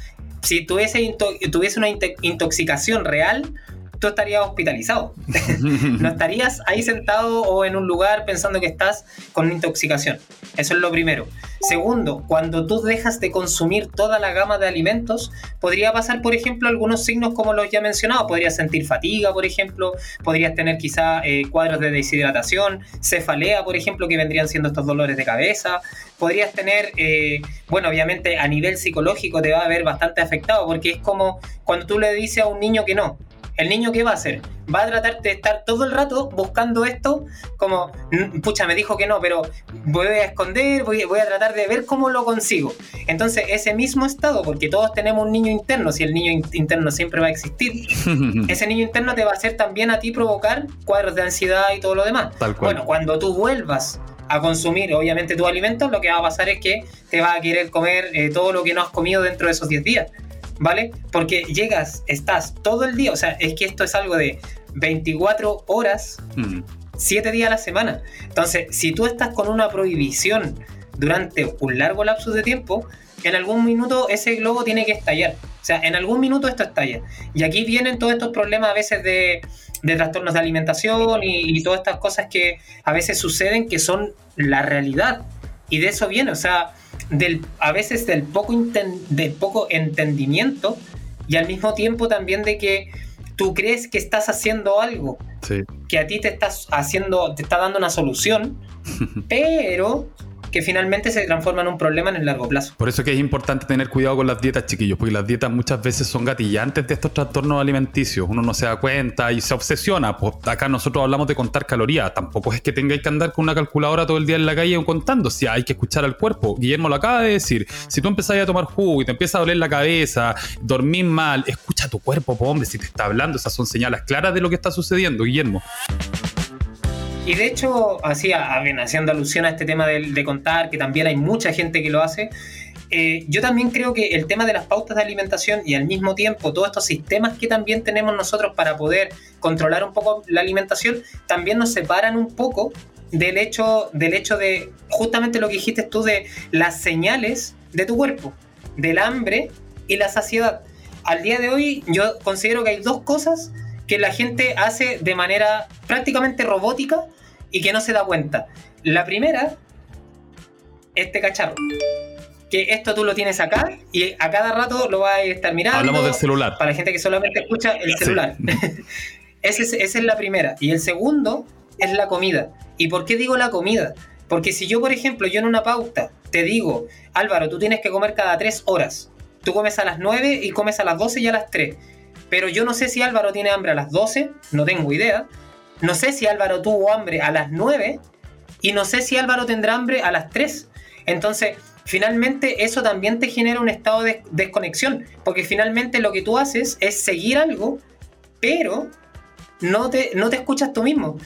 si tuviese, into- tuviese una intoxicación real, tú estarías hospitalizado. no estarías ahí sentado o en un lugar pensando que estás con una intoxicación. Eso es lo primero. Segundo, cuando tú dejas de consumir toda la gama de alimentos, podría pasar, por ejemplo, algunos signos como los ya mencionados. Podrías sentir fatiga, por ejemplo, podrías tener quizá eh, cuadros de deshidratación, cefalea, por ejemplo, que vendrían siendo estos dolores de cabeza. Podrías tener, eh, bueno, obviamente a nivel psicológico te va a ver bastante afectado, porque es como cuando tú le dices a un niño que no, ¿El niño qué va a hacer? Va a tratar de estar todo el rato buscando esto, como, "Mm, pucha, me dijo que no, pero voy a esconder, voy, voy a tratar de ver cómo lo consigo. Entonces, ese mismo estado, porque todos tenemos un niño interno, si el niño in- interno siempre va a existir, ese niño interno te va a hacer también a ti provocar cuadros de ansiedad y todo lo demás. Tal cual. Bueno, cuando tú vuelvas a consumir, obviamente, tus alimentos, lo que va a pasar es que te vas a querer comer eh, todo lo que no has comido dentro de esos 10 días. ¿Vale? Porque llegas, estás todo el día, o sea, es que esto es algo de 24 horas, Mm. 7 días a la semana. Entonces, si tú estás con una prohibición durante un largo lapso de tiempo, en algún minuto ese globo tiene que estallar. O sea, en algún minuto esto estalla. Y aquí vienen todos estos problemas a veces de, de trastornos de alimentación y, y todas estas cosas que a veces suceden que son la realidad. Y de eso viene, o sea, del, a veces del poco, inten- del poco entendimiento y al mismo tiempo también de que tú crees que estás haciendo algo Sí. que a ti te estás haciendo, te está dando una solución, pero que finalmente se transforma en un problema en el largo plazo. Por eso que es importante tener cuidado con las dietas, chiquillos, porque las dietas muchas veces son gatillantes de estos trastornos alimenticios. Uno no se da cuenta y se obsesiona. Pues acá nosotros hablamos de contar calorías. Tampoco es que tengáis que andar con una calculadora todo el día en la calle contando. Si hay que escuchar al cuerpo. Guillermo lo acaba de decir. Si tú empezás a tomar jugo y te empieza a doler la cabeza, dormir mal, escucha a tu cuerpo, po, hombre, si te está hablando. Esas son señales claras de lo que está sucediendo, Guillermo. Y de hecho, así, haciendo alusión a este tema de, de contar, que también hay mucha gente que lo hace, eh, yo también creo que el tema de las pautas de alimentación y al mismo tiempo todos estos sistemas que también tenemos nosotros para poder controlar un poco la alimentación, también nos separan un poco del hecho, del hecho de justamente lo que dijiste tú de las señales de tu cuerpo, del hambre y la saciedad. Al día de hoy yo considero que hay dos cosas que la gente hace de manera prácticamente robótica y que no se da cuenta. La primera, este cacharro. Que esto tú lo tienes acá y a cada rato lo vas a estar mirando. Hablamos del celular. Para la gente que solamente escucha el Sí. celular. Ese es- esa es la primera. Y el segundo es la comida. ¿Y por qué digo la comida? Porque si yo, por ejemplo, yo en una pauta te digo, Álvaro, tú tienes que comer cada tres horas. Tú comes a las 9 y comes a las 12 y a las 3. Pero yo no sé si Álvaro tiene hambre a las 12, no tengo idea. No sé si Álvaro tuvo hambre a las 9 y no sé si Álvaro tendrá hambre a las 3. Entonces, finalmente eso también te genera un estado de desconexión, porque finalmente lo que tú haces es seguir algo, pero no te, no te escuchas tú mismo.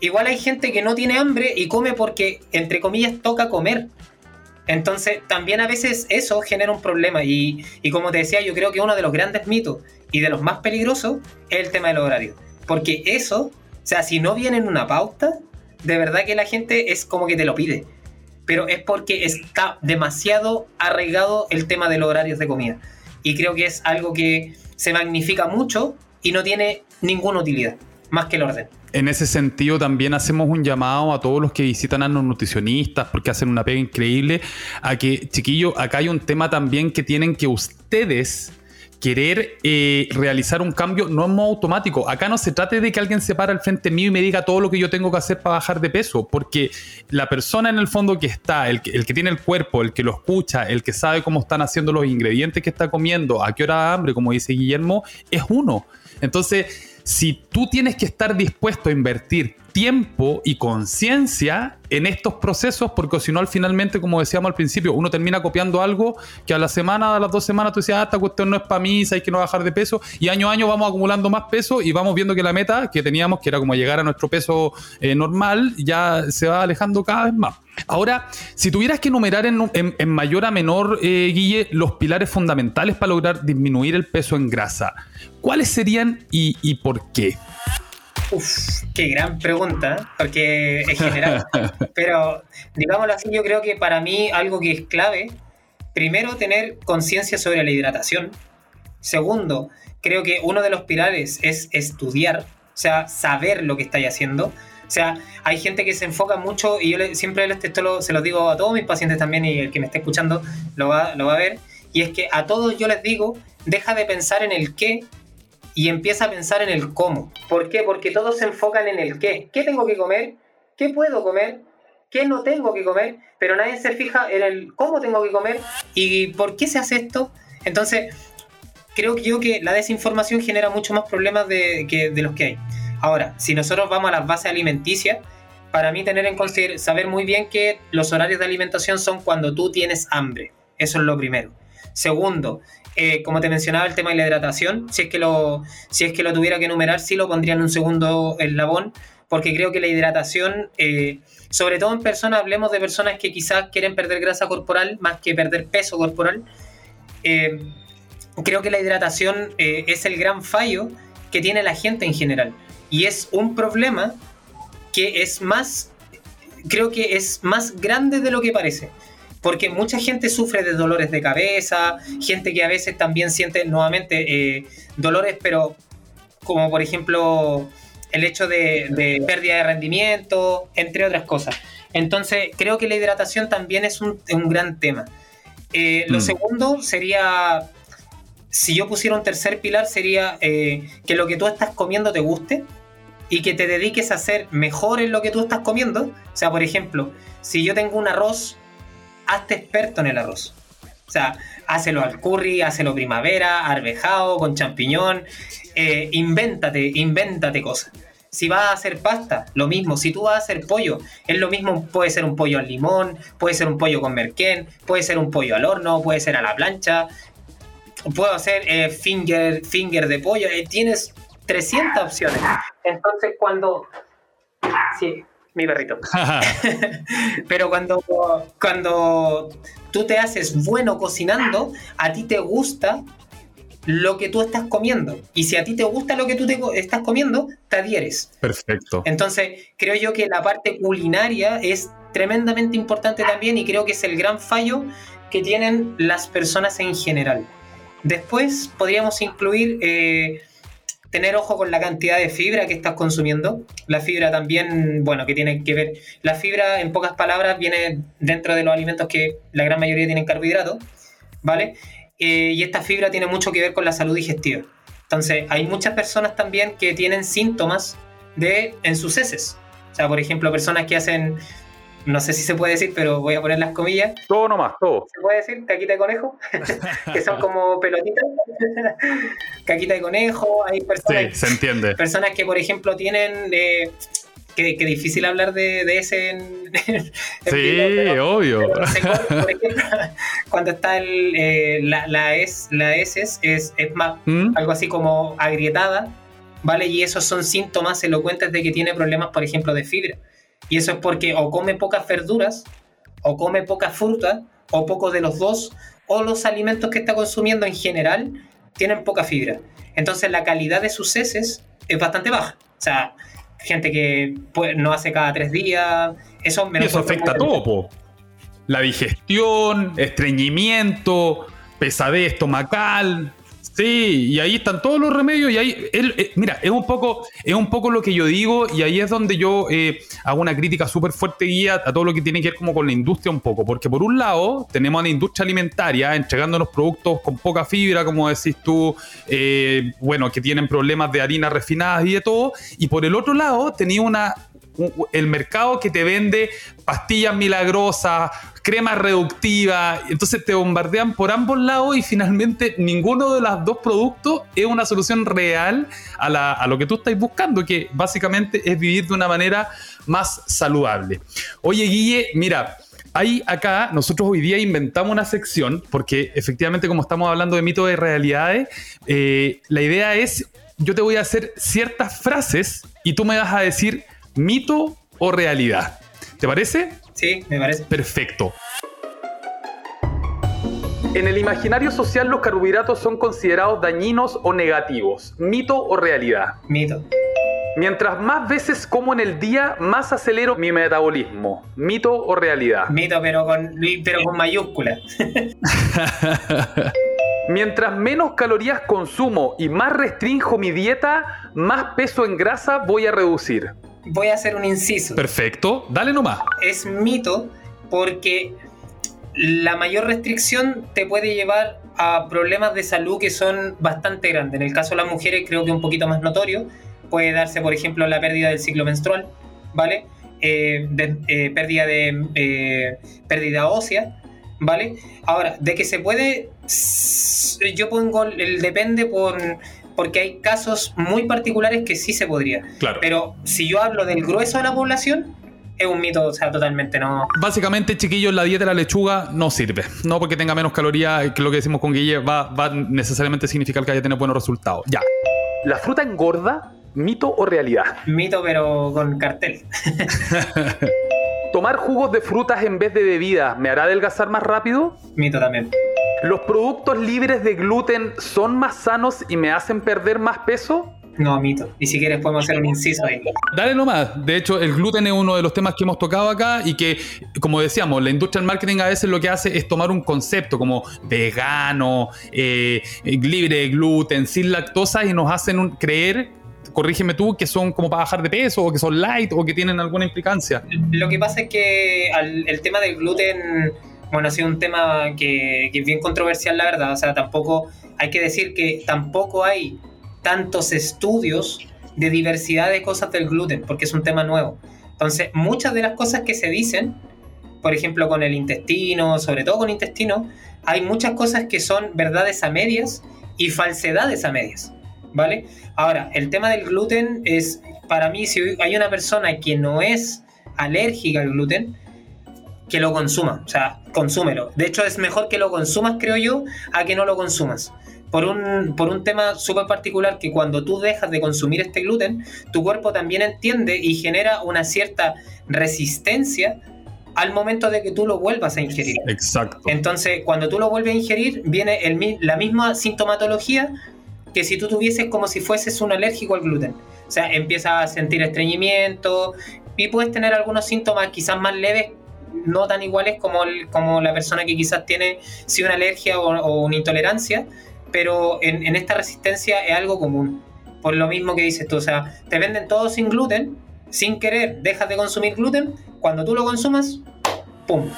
Igual hay gente que no tiene hambre y come porque, entre comillas, toca comer. Entonces, también a veces eso genera un problema. Y, y, como te decía, yo creo que uno de los grandes mitos y de los más peligrosos es el tema del horario. Porque eso, o sea, si no viene en una pauta, de verdad que la gente es como que te lo pide. Pero es porque está demasiado arraigado el tema de los horarios de comida. Y creo que es algo que se magnifica mucho y no tiene ninguna utilidad, más que el orden. En ese sentido, también hacemos un llamado a todos los que visitan a los nutricionistas, porque hacen una pega increíble, a que, chiquillo, acá hay un tema también que tienen que ustedes querer eh, realizar un cambio no es modo automático. Acá no se trate de que alguien se para al frente mío y me diga todo lo que yo tengo que hacer para bajar de peso, porque la persona en el fondo que está, el que, el que tiene el cuerpo, el que lo escucha, el que sabe cómo están haciendo los ingredientes que está comiendo, a qué hora da hambre, como dice Guillermo, es uno. Entonces, si tú tienes que estar dispuesto a invertir tiempo y conciencia en estos procesos, porque si no, al finalmente, como decíamos al principio, uno termina copiando algo que a la semana, a las dos semanas, tú decías, ah, esta cuestión no es para mí, hay que no bajar de peso, y año a año vamos acumulando más peso y vamos viendo que la meta que teníamos, que era como llegar a nuestro peso eh, normal, ya se va alejando cada vez más. Ahora, si tuvieras que enumerar en, mayor a menor, eh, Guille, los pilares fundamentales para lograr disminuir el peso en grasa, ¿cuáles serían y, y por qué? Uf, qué gran pregunta, porque es general. Pero, digámoslo así, yo creo que para mí algo que es clave, primero, tener conciencia sobre la hidratación. Segundo, creo que uno de los pilares es estudiar, o sea, saber lo que estáis haciendo. O sea, hay gente que se enfoca mucho, y yo siempre esto se lo digo a todos mis pacientes también, y el que me esté escuchando lo va, lo va a ver, y es que a todos yo les digo, deja de pensar en el qué y empieza a pensar en el cómo. ¿Por qué? Porque todos se enfocan en el qué. ¿Qué tengo que comer? ¿Qué puedo comer? ¿Qué no tengo que comer? Pero nadie se fija en el cómo tengo que comer y por qué se hace esto. Entonces, creo que yo que la desinformación genera mucho más problemas de, que, de los que hay. Ahora, si nosotros vamos a las bases alimenticias, para mí tener en consideración, saber muy bien que los horarios de alimentación son cuando tú tienes hambre. Eso es lo primero. Segundo, eh, como te mencionaba, el tema de la hidratación, si es, que lo, si es que lo tuviera que enumerar, sí lo pondría en un segundo eslabón, porque creo que la hidratación, eh, sobre todo en personas, hablemos de personas que quizás quieren perder grasa corporal más que perder peso corporal, eh, creo que la hidratación es el gran fallo que tiene la gente en general. Y es un problema que es más, creo que es más grande de lo que parece porque mucha gente sufre de dolores de cabeza, gente que a veces también siente nuevamente eh, dolores, pero como por ejemplo el hecho de, pérdida de rendimiento, entre otras cosas. Entonces creo que la hidratación también es un, gran tema. Eh, lo mm. segundo sería, si yo pusiera un tercer pilar, sería eh, que lo que tú estás comiendo te guste y que te dediques a hacer mejor en lo que tú estás comiendo. O sea, por ejemplo, si yo tengo un arroz hazte experto en el arroz. O sea, hácelo al curry, hácelo primavera, arvejado, con champiñón. Eh, invéntate, invéntate cosas. Si vas a hacer pasta, lo mismo. Si tú vas a hacer pollo, es lo mismo. Puede ser un pollo al limón, puede ser un pollo con merquén, puede ser un pollo al horno, puede ser a la plancha. Puedo hacer eh, finger, finger de pollo. Eh, tienes 300 opciones. Entonces, cuando. Sí, mi perrito. Pero cuando, cuando tú te haces bueno cocinando, a ti te gusta lo que tú estás comiendo. Y si a ti te gusta lo que tú te estás comiendo, te adhieres. Perfecto. Entonces, creo yo que la parte culinaria es tremendamente importante también y creo que es el gran fallo que tienen las personas en general. Después podríamos incluir eh, tener ojo con la cantidad de fibra que estás consumiendo. La fibra también, bueno, que tiene que ver. La fibra, en pocas palabras, viene dentro de los alimentos que la gran mayoría tienen carbohidratos, ¿vale? Eh, y esta fibra tiene mucho que ver con la salud digestiva. Entonces, hay muchas personas también que tienen síntomas de en sus heces. O sea, por ejemplo, personas que hacen no sé si se puede decir, pero voy a poner las comillas. Todo nomás, todo. ¿Se puede decir caquita de conejo? que son como pelotitas. caquita de conejo, hay personas, sí, se entiende. personas que, por ejemplo, tienen... Eh, que, difícil hablar de, ese en, Sí, obvio. por ejemplo, cuando está el, eh, la, la, S, la S es, es, más ¿Mm? algo así como agrietada, ¿vale? Y esos son síntomas elocuentes de que tiene problemas, por ejemplo, de fibra. Y eso es porque o come pocas verduras, o come poca fruta, o poco de los dos, o los alimentos que está consumiendo en general tienen poca fibra. Entonces la calidad de sus heces es bastante baja. O sea, gente que no hace cada tres días, eso Y eso afecta a todo, po. La digestión, estreñimiento, pesadez estomacal, Sí, y ahí están todos los remedios y ahí, él, eh, mira, es un, poco, es un poco lo que yo digo y ahí es donde yo eh, hago una crítica súper fuerte guía a todo lo que tiene que ver como con la industria un poco, porque por un lado tenemos a la industria alimentaria entregándonos productos con poca fibra, como decís tú, eh, bueno, que tienen problemas de harinas refinadas y de todo, y por el otro lado tenía una, el mercado que te vende pastillas milagrosas, crema reductiva, entonces te bombardean por ambos lados y finalmente ninguno de los dos productos es una solución real a, lo que tú estás buscando, que básicamente es vivir de una manera más saludable. Oye, Guille, mira, Ahí acá nosotros hoy día inventamos una sección, porque efectivamente como estamos hablando de mitos y realidades, eh, la idea es, yo te voy a hacer ciertas frases y tú me vas a decir mito o realidad. ¿Te parece? Sí, me parece. Perfecto. En el imaginario social los carbohidratos son considerados dañinos o negativos. ¿Mito o realidad? Mito. Mientras más veces como en el día, más acelero mi metabolismo. ¿Mito o realidad? Mito, pero con, pero con mayúsculas. Mientras menos calorías consumo y más restrinjo mi dieta, más peso en grasa voy a reducir voy a hacer un inciso. Perfecto, dale nomás. Es mito porque la mayor restricción te puede llevar a problemas de salud que son bastante grandes. En el caso de las mujeres creo que un poquito más notorio. Puede darse, por ejemplo, la pérdida del ciclo menstrual, ¿vale? Eh, eh, pérdida de eh, pérdida ósea, ¿vale? Ahora, de que se puede, yo pongo el depende por porque hay casos muy particulares que sí se podría. Claro. Pero si yo hablo del grueso de la población, es un mito, o sea, totalmente no. Básicamente, chiquillos, la dieta de la lechuga no sirve. No porque tenga menos calorías, que lo que decimos con Guille va, va necesariamente a significar que haya tener buenos resultados. Ya. ¿La fruta engorda? ¿Mito o realidad? Mito, pero con cartel. ¿Tomar jugos de frutas en vez de bebidas me hará adelgazar más rápido? Mito también. ¿Los productos libres de gluten son más sanos y me hacen perder más peso? No, mito. Y si quieres podemos hacer un inciso ahí. Dale nomás. De hecho, el gluten es uno de los temas que hemos tocado acá y que, como decíamos, la industria del marketing a veces lo que hace es tomar un concepto como vegano, eh, libre de gluten, sin lactosa y nos hacen creer corrígeme tú, que son como para bajar de peso o que son light o que tienen alguna implicancia. Lo que pasa es que el tema del gluten bueno, ha sido un tema que, es bien controversial, la verdad. O sea, tampoco hay que decir que tampoco hay tantos estudios de diversidad de cosas del gluten, porque es un tema nuevo. Entonces, muchas de las cosas que se dicen, por ejemplo, con el intestino, sobre todo con intestino, hay muchas cosas que son verdades a medias y falsedades a medias, ¿vale? Ahora, el tema del gluten es, para mí, si hay una persona que no es alérgica al gluten, que lo consuma, o sea, consúmelo. De hecho, es mejor que lo consumas, creo yo, a que no lo consumas. Por un, por un tema súper particular que cuando tú dejas de consumir este gluten, tu cuerpo también entiende y genera una cierta resistencia al momento de que tú lo vuelvas a ingerir. Exacto. Entonces, cuando tú lo vuelves a ingerir, viene el, la misma sintomatología que si tú tuvieses como si fueses un alérgico al gluten. O sea, empiezas a sentir estreñimiento y puedes tener algunos síntomas quizás más leves no tan iguales como, como la persona que quizás tiene sí una alergia o, una intolerancia, pero en, esta resistencia es algo común. Por lo mismo que dices tú, o sea, te venden todo sin gluten, sin querer dejas de consumir gluten, cuando tú lo consumas, ¡pum!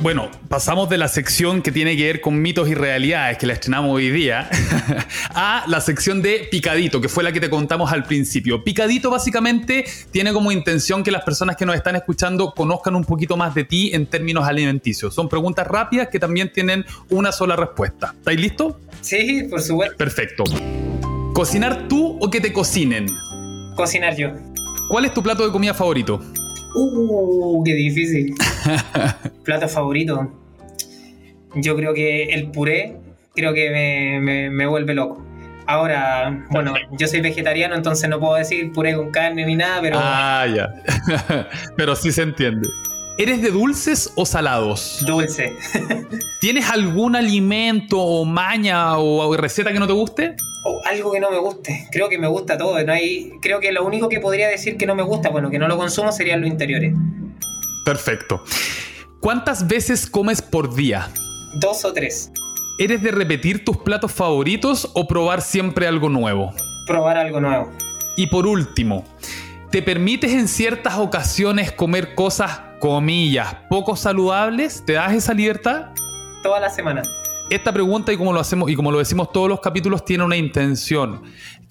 Bueno, pasamos de la sección que tiene que ver con mitos y realidades, que la estrenamos hoy día, a la sección de Picadito, que fue la que te contamos al principio. Picadito básicamente tiene como intención que las personas que nos están escuchando conozcan un poquito más de ti en términos alimenticios. Son preguntas rápidas que también tienen una sola respuesta. ¿Estáis listos? Sí, por supuesto. Perfecto. ¿Cocinar tú o que te cocinen? Cocinar yo. ¿Cuál es tu plato de comida favorito? Uh, qué difícil. Plato favorito. Yo creo que el puré, creo que me, me, me vuelve loco. Ahora, bueno, yo soy vegetariano, entonces no puedo decir puré con carne ni nada, pero Ah, ya. Pero sí se entiende. ¿Eres de dulces o salados? dulce. ¿Tienes algún alimento o maña o receta que no te guste? O algo que no me guste. Creo que me gusta todo. No hay, creo que lo único que podría decir que no me gusta, bueno, que no lo consumo, serían los interiores. Perfecto. ¿Cuántas veces comes por día? Dos o tres. ¿Eres de repetir tus platos favoritos o probar siempre algo nuevo? Probar algo nuevo. Y por último, ¿te permites en ciertas ocasiones comer cosas, comillas, poco saludables? ¿Te das esa libertad? Toda la semana. Esta pregunta y como lo hacemos y como lo decimos todos los capítulos tiene una intención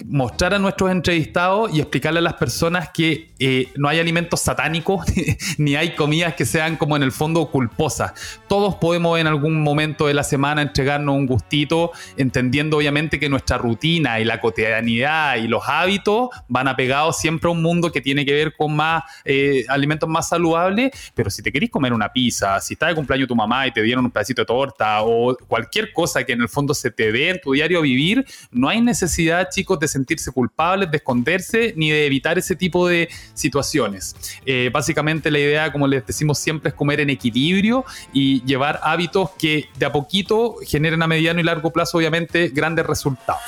mostrar a nuestros entrevistados y explicarle a las personas que eh, no hay alimentos satánicos ni hay comidas que sean como en el fondo culposas. Todos podemos en algún momento de la semana entregarnos un gustito, entendiendo obviamente que nuestra rutina y la cotidianidad y los hábitos van apegados siempre a un mundo que tiene que ver con más eh, alimentos más saludables, pero si te querés comer una pizza, si está de cumpleaños tu mamá y te dieron un pedacito de torta o cualquier cosa que en el fondo se te dé en tu diario vivir, no hay necesidad, chicos, de sentirse culpables, de esconderse, ni de evitar ese tipo de situaciones. Eh, básicamente la idea, como les decimos siempre, es comer en equilibrio y llevar hábitos que de a poquito generen a mediano y largo plazo, obviamente, grandes resultados.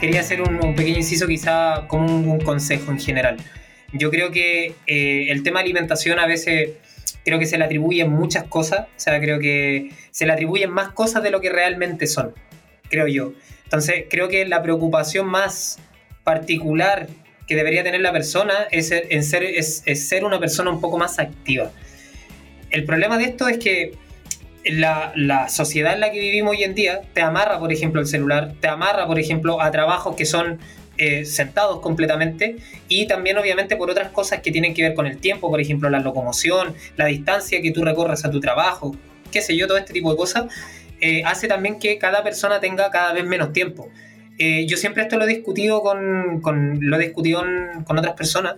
Quería hacer un, pequeño inciso quizá como un, consejo en general. Yo creo que eh, el tema alimentación a veces creo que se le atribuyen muchas cosas, o sea, creo que se le atribuyen más cosas de lo que realmente son, creo yo. Entonces, creo que la preocupación más particular que debería tener la persona es, en ser, es ser una persona un poco más activa. El problema de esto es que la, la sociedad en la que vivimos hoy en día te amarra, por ejemplo, el celular, te amarra, por ejemplo, a trabajos que son eh, sentados completamente y también obviamente por otras cosas que tienen que ver con el tiempo, por ejemplo, la locomoción, la distancia que tú recorres a tu trabajo, qué sé yo, todo este tipo de cosas, eh, hace también que cada persona tenga cada vez menos tiempo. Eh, yo siempre esto lo he discutido con, con- lo he discutido con otras personas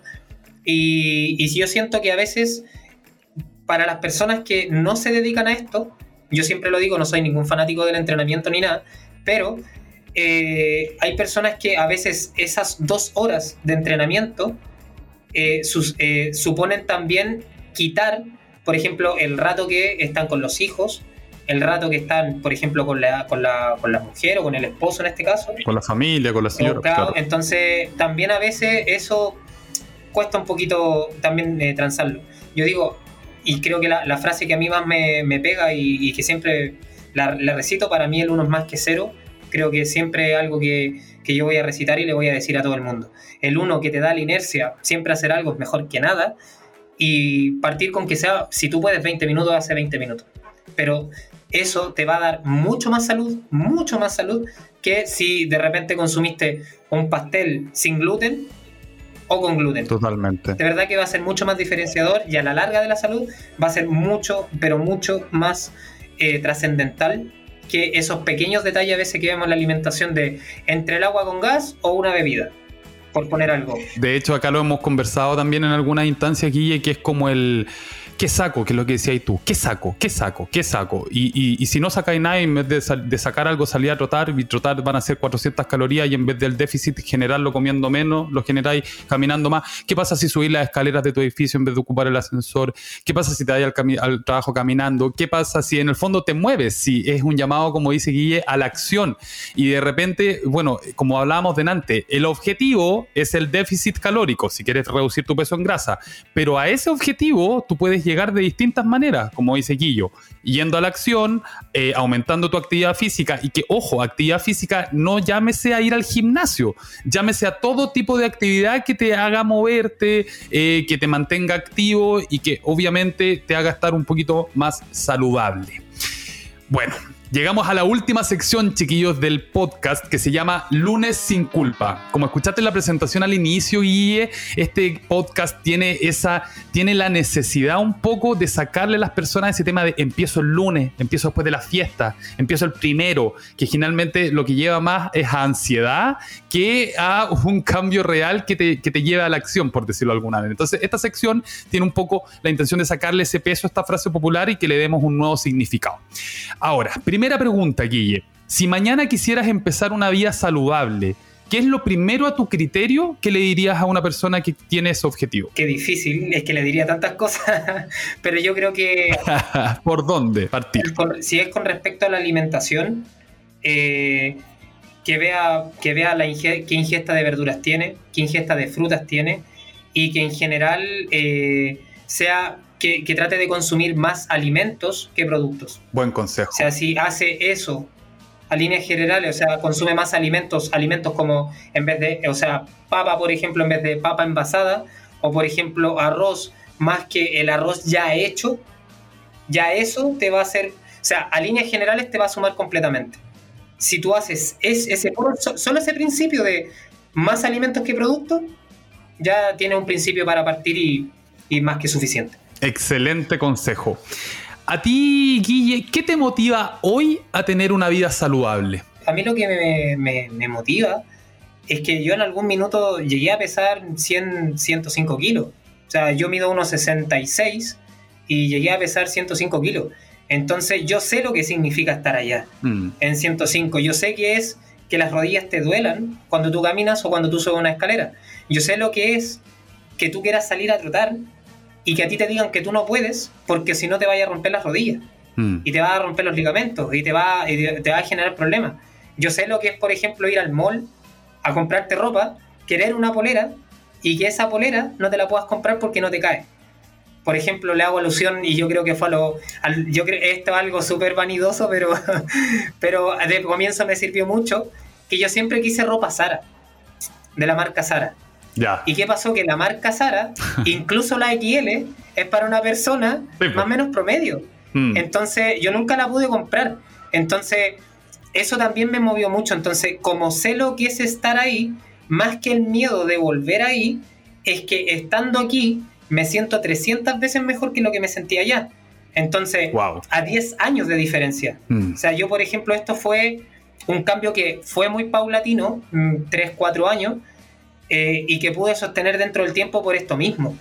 y, y yo siento que a veces para las personas que no se dedican a esto, yo siempre lo digo, no soy ningún fanático del entrenamiento ni nada, pero eh, hay personas que a veces esas dos horas de entrenamiento eh, sus- eh, suponen también quitar, por ejemplo, el rato que están con los hijos, el rato que están, por ejemplo, con la, con la, con la mujer o con el esposo en este caso. Con la familia, con la señora. Claro. Entonces, también a veces eso cuesta un poquito también eh, transarlo. Yo digo, y creo que la, la frase que a mí más me, me pega y, y que siempre la, la recito, para mí el uno es más que cero, creo que siempre es algo que, que yo voy a recitar y le voy a decir a todo el mundo. El uno que te da la inercia, siempre hacer algo es mejor que nada, y partir con que sea, si tú puedes 20 minutos, hace 20 minutos. Pero eso te va a dar mucho más salud, mucho más salud que si de repente consumiste un pastel sin gluten o con gluten. Totalmente. De verdad que va a ser mucho más diferenciador y a la larga de la salud va a ser mucho, pero mucho más eh, trascendental que esos pequeños detalles a veces que vemos en la alimentación de entre el agua con gas o una bebida, por poner algo. De hecho, acá lo hemos conversado también en algunas instancias, Guille, que es como el. ¿Qué saco? Que es lo que decías tú. ¿Qué saco? ¿Qué saco? ¿Qué saco? Y, y- y si no sacáis nada, en vez de, de sacar algo, salir a trotar, y trotar van a ser 400 calorías, y en vez del déficit generarlo comiendo menos, lo generáis caminando más. ¿Qué pasa si subís las escaleras de tu edificio en vez de ocupar el ascensor? ¿Qué pasa si te vas al, al trabajo caminando? ¿Qué pasa si en el fondo te mueves? Si es un llamado, como dice Guille, a la acción. Y de repente, bueno, como hablábamos delante, el objetivo es el déficit calórico, si quieres reducir tu peso en grasa. Pero a ese objetivo tú puedes llegar de distintas maneras, como dice Guillo, yendo a la acción, eh, aumentando tu actividad física y que, ojo, actividad física no llámese a ir al gimnasio, llámese a todo tipo de actividad que te haga moverte, eh, que te mantenga activo y que obviamente te haga estar un poquito más saludable. Bueno, Llegamos a la última sección, chiquillos, del podcast que se llama Lunes sin culpa. Como escuchaste en la presentación al inicio, Guille, este podcast tiene esa, tiene la necesidad un poco de sacarle a las personas ese tema de empiezo el lunes, empiezo después de la fiesta, empiezo el primero, que generalmente lo que lleva más es a ansiedad que a un cambio real que te, que te lleve a la acción, por decirlo alguna vez. Entonces, esta sección tiene un poco la intención de sacarle ese peso a esta frase popular y que le demos un nuevo significado. Ahora, primera pregunta, Guille. Si mañana quisieras empezar una vida saludable, ¿qué es lo primero a tu criterio que le dirías a una persona que tiene ese objetivo? Qué difícil, es que le diría tantas cosas, pero yo creo que... ¿Por dónde partir? Si es con respecto a la alimentación, eh, que vea, que vea la qué ingesta de verduras tiene, qué ingesta de frutas tiene, y que en general eh, sea que, trate de consumir más alimentos que productos. Buen consejo. O sea, si hace eso a líneas generales, o sea, consume más alimentos, alimentos como en vez de, o sea, papa, por ejemplo, en vez de papa envasada, o por ejemplo, arroz, más que el arroz ya hecho, ya eso te va a hacer, o sea, a líneas generales te va a sumar completamente. Si tú haces ese, solo ese principio de más alimentos que productos, ya tiene un principio para partir y, y más que suficiente. Excelente consejo. A ti, Guille, ¿qué te motiva hoy a tener una vida saludable? A mí lo que me, motiva es que yo en algún minuto llegué a pesar 100, 105 kilos. O sea, yo mido unos 66 y llegué a pesar 105 kilos. Entonces yo sé lo que significa estar allá, mm. en 105. Yo sé que es que las rodillas te duelan cuando tú caminas o cuando tú subes una escalera. Yo sé lo que es que tú quieras salir a trotar y que a ti te digan que tú no puedes porque si no te vaya a romper las rodillas mm. y te va a romper los ligamentos y te va, te va a generar problemas. Yo sé lo que es, por ejemplo, ir al mall a comprarte ropa, querer una polera y que esa polera no te la puedas comprar porque no te cae. Por ejemplo, le hago alusión y yo creo que fue a lo. yo creo esto es algo súper vanidoso, pero, pero de comienzo me sirvió mucho. Que yo siempre quise ropa Sara, de la marca Sara. ¿Y qué pasó? Que la marca Sara, incluso la XL, es para una persona más o menos promedio. Mm. Entonces, yo nunca la pude comprar. Entonces, eso también me movió mucho. Entonces, como sé lo que es estar ahí, más que el miedo de volver ahí, es que estando aquí me siento 300 veces mejor que lo que me sentía allá. Entonces, a 10 años de diferencia. Mm. O sea, yo, por ejemplo, esto fue un cambio que fue muy paulatino, 3, mm, 4 años, eh, y que pude sostener dentro del tiempo por esto mismo.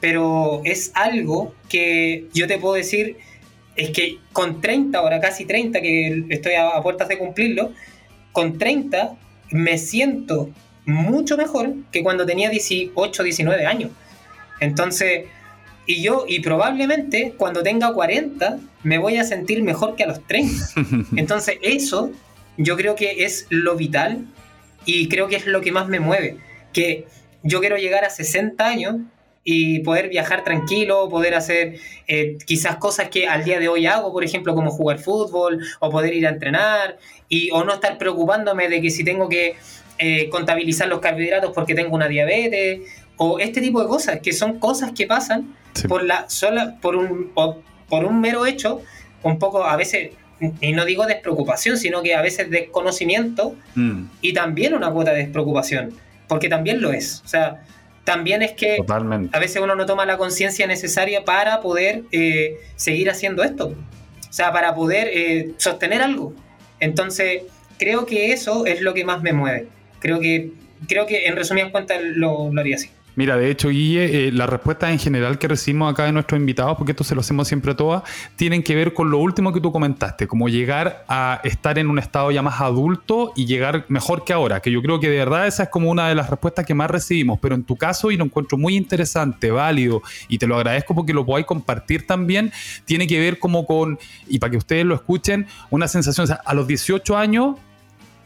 Pero es algo que yo te puedo decir, es que con 30, ahora casi 30, que estoy a, puertas de cumplirlo, con 30 me siento mucho mejor que cuando tenía 18, 19 años. Entonces, y yo, y probablemente cuando tenga 40, me voy a sentir mejor que a los 30. Entonces, eso yo creo que es lo vital y creo que es lo que más me mueve que yo quiero llegar a 60 años y poder viajar tranquilo, poder hacer eh, quizás cosas que al día de hoy hago, por ejemplo, como jugar fútbol o poder ir a entrenar y o no estar preocupándome de que si tengo que eh, contabilizar los carbohidratos porque tengo una diabetes o este tipo de cosas que son cosas que pasan por la sola por un por un mero hecho un poco a veces y no digo despreocupación, sino que a veces desconocimiento mm. y también una cuota de despreocupación porque también lo es. O sea, también es que a veces uno no toma la conciencia necesaria para poder eh, seguir haciendo esto. O sea, para poder eh, sostener algo. Entonces, creo que eso es lo que más me mueve. Creo que, creo que en resumidas cuentas lo, lo haría así. Mira, de hecho, Guille, eh, las respuestas en general que recibimos acá de nuestros invitados, porque esto se lo hacemos siempre todas, tienen que ver con lo último que tú comentaste, como llegar a estar en un estado ya más adulto y llegar mejor que ahora, que yo creo que de verdad esa es como una de las respuestas que más recibimos, pero en tu caso, y lo encuentro muy interesante, válido, y te lo agradezco porque lo podáis compartir también, tiene que ver como con, y para que ustedes lo escuchen, una sensación, o sea, a los 18 años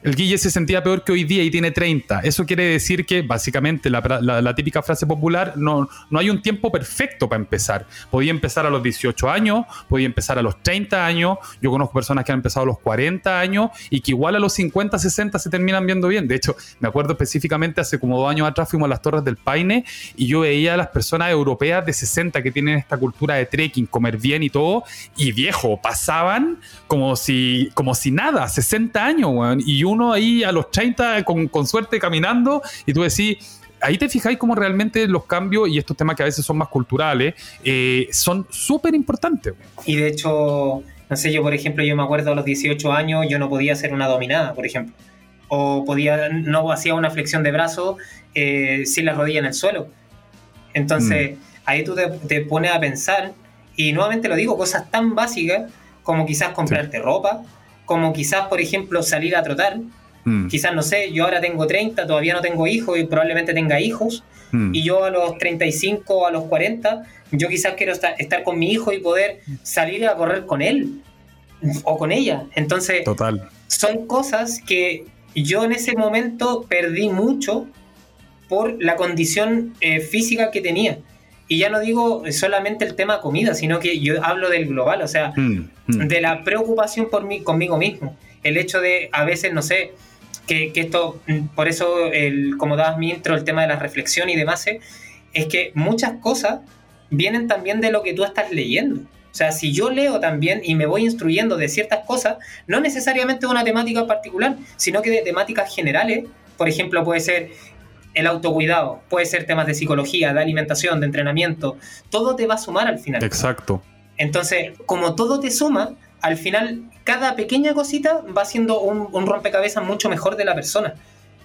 El Guille se sentía peor que hoy día y tiene 30. Eso quiere decir que, básicamente, la, típica frase popular, no, no hay un tiempo perfecto para empezar. Podía empezar a los 18 años, podía empezar a los 30 años. Yo conozco personas que han empezado a los 40 años y que igual a los 50, 60 se terminan viendo bien. De hecho, me acuerdo específicamente hace como dos años atrás fuimos a las Torres del Paine y yo veía a las personas europeas de 60 que tienen esta cultura de trekking, comer bien y todo, y viejo, pasaban como si, como si nada, 60 años. Y uno ahí a los 30 con, suerte caminando y tú decís, ahí te fijáis cómo realmente los cambios y estos temas que a veces son más culturales eh, son súper importantes. Y de hecho, no sé, yo por ejemplo, yo me acuerdo a los 18 años, yo no podía hacer una dominada, por ejemplo. O podía, no hacía una flexión de brazo eh, sin la rodilla en el suelo. Entonces, mm. ahí tú te, pones a pensar, y nuevamente lo digo, cosas tan básicas como quizás comprarte ropa, como quizás, por ejemplo, salir a trotar. Mm. Quizás, no sé, yo ahora tengo 30, todavía no tengo hijos y probablemente tenga hijos. Mm. Y yo a los 35, a los 40, yo quizás quiero estar, con mi hijo y poder salir a correr con él o con ella. Entonces, Total. son cosas que yo en ese momento perdí mucho por la condición eh, física que tenía. Y ya no digo solamente el tema comida, sino que yo hablo del global, o sea, mm, mm. de la preocupación por mí, conmigo mismo. El hecho de, a veces, no sé, que, esto, mm, por eso, el, como dabas mi intro, el tema de la reflexión y demás, eh, es que muchas cosas vienen también de lo que tú estás leyendo. O sea, si yo leo también y me voy instruyendo de ciertas cosas, no necesariamente de una temática particular, sino que de temáticas generales, por ejemplo, puede ser el autocuidado, puede ser temas de psicología, de alimentación, de entrenamiento, todo te va a sumar al final. Exacto. Entonces, como todo te suma, al final cada pequeña cosita va siendo un, rompecabezas mucho mejor de la persona.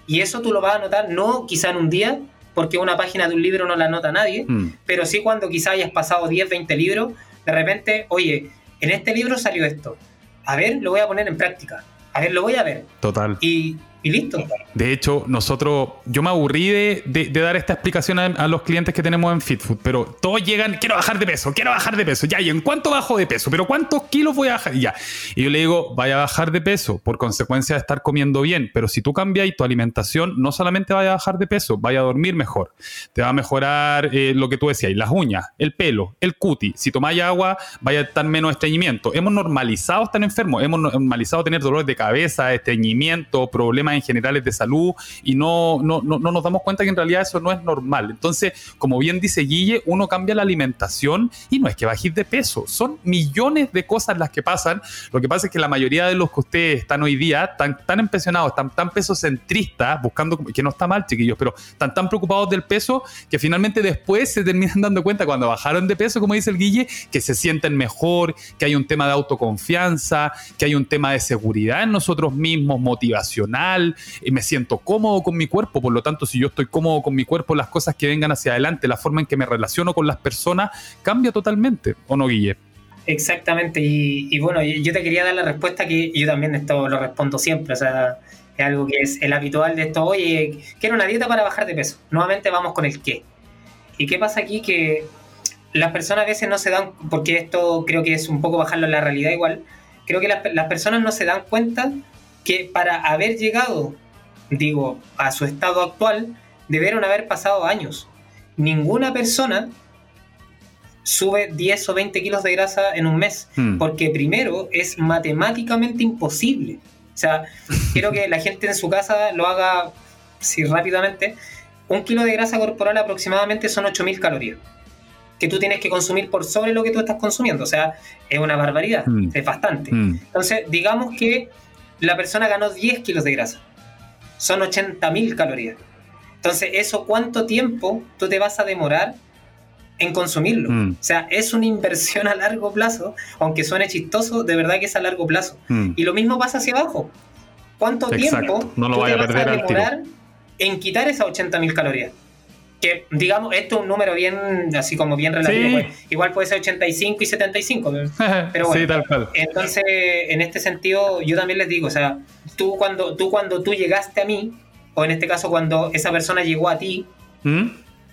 Y eso tú lo vas a notar no quizá en un día, porque una página de un libro no la nota nadie, mm. pero sí cuando quizá hayas pasado 10, 20 libros, de repente, oye, en este libro salió esto. A ver, lo voy a poner en práctica. A ver, lo voy a ver. Total. Y y listo. De hecho, nosotros, yo me aburrí de, dar esta explicación a, los clientes que tenemos en FitFood, pero todos llegan, quiero bajar de peso, quiero bajar de peso, ya, ¿y en cuánto bajo de peso? ¿Pero cuántos kilos voy a bajar? ya. Y yo le digo, vaya a bajar de peso por consecuencia de estar comiendo bien, pero si tú cambias tu alimentación, no solamente vaya a bajar de peso, vaya a dormir mejor, te va a mejorar eh, lo que tú decías, las uñas, el pelo, el cuti, si tomáis agua, vaya a estar menos estreñimiento. Hemos normalizado estar enfermos, hemos normalizado tener dolores de cabeza, estreñimiento, problemas en generales de salud y no, no, no, nos damos cuenta que en realidad eso no es normal. Entonces, como bien dice Guille, uno cambia la alimentación y no es que bajéis de peso, son millones de cosas las que pasan. Lo que pasa es que la mayoría de los que ustedes están hoy día están tan impresionados, están tan pesocentristas, buscando, que no está mal, chiquillos, pero están tan preocupados del peso que finalmente después se terminan dando cuenta cuando bajaron de peso, como dice el Guille, que se sienten mejor, que hay un tema de autoconfianza, que hay un tema de seguridad en nosotros mismos, motivacional, y me siento cómodo con mi cuerpo, por lo tanto, si yo estoy cómodo con mi cuerpo, las cosas que vengan hacia adelante, la forma en que me relaciono con las personas, cambia totalmente, ¿o no, Guille? Exactamente, y, bueno, yo te quería dar la respuesta que yo también esto lo respondo siempre, o sea, es algo que es el habitual de esto, oye, quiero una dieta para bajar de peso, nuevamente vamos con el qué. ¿Y qué pasa aquí? Que las personas a veces no se dan, porque esto creo que es un poco bajarlo en la realidad igual, creo que las, las personas no se dan cuenta que para haber llegado, digo, a su estado actual, debieron haber pasado años. Ninguna persona sube 10 o 20 kilos de grasa en un mes, hmm. porque primero es matemáticamente imposible. O sea, quiero que la gente en su casa lo haga si rápidamente. Un kilo de grasa corporal aproximadamente son 8.000 calorías que tú tienes que consumir por sobre lo que tú estás consumiendo. O sea, es una barbaridad, hmm. es bastante. Hmm. Entonces, digamos que la persona ganó 10 kilos de grasa. Son 80.000 calorías. Entonces, ¿eso cuánto tiempo tú te vas a demorar en consumirlo? Mm. O sea, es una inversión a largo plazo, aunque suene chistoso, de verdad que es a largo plazo. Mm. Y lo mismo pasa hacia abajo. ¿Cuánto tiempo no lo tú te vas a demorar en quitar esas 80.000 calorías? Que digamos, esto es un número bien, así como bien relativo, pues, igual puede ser 85 y 75, pero bueno, entonces en este sentido yo también les digo, o sea, tú cuando, tú cuando tú llegaste a mí, o en este caso cuando esa persona llegó a ti, ¿Mm?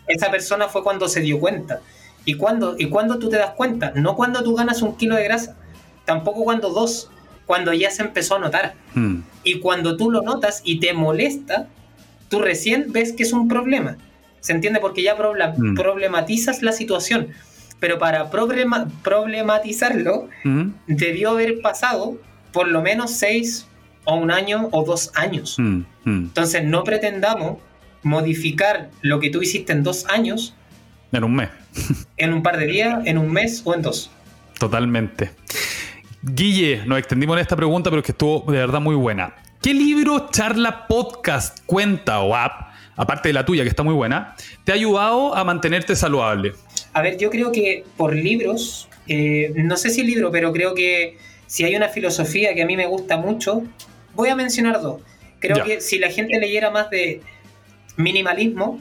esa persona fue cuando se dio cuenta. ¿Y cuando, ¿Y cuando tú te das cuenta? No cuando tú ganas un kilo de grasa, tampoco cuando dos, cuando ya se empezó a notar. ¿Mm? Y cuando tú lo notas y te molesta, tú recién ves que es un problema. ¿Se entiende? Porque ya Mm. problematizas la situación. Pero para problema- problematizarlo, Mm, debió haber pasado por lo menos seis o un año o dos años. mm, mm. Entonces no pretendamos modificar lo que tú hiciste en dos años En un mes. en un par de días, en un mes o en dos. Totalmente. Guille, nos extendimos en esta pregunta, pero es que estuvo de verdad muy buena. ¿Qué libro, charla, podcast, cuenta o app, aparte de la tuya, que está muy buena, te ha ayudado a mantenerte saludable? A ver, yo creo que por libros, eh, no sé si libro, pero creo que si hay una filosofía que a mí me gusta mucho, voy a mencionar dos. Creo Ya. que si la gente leyera más de minimalismo,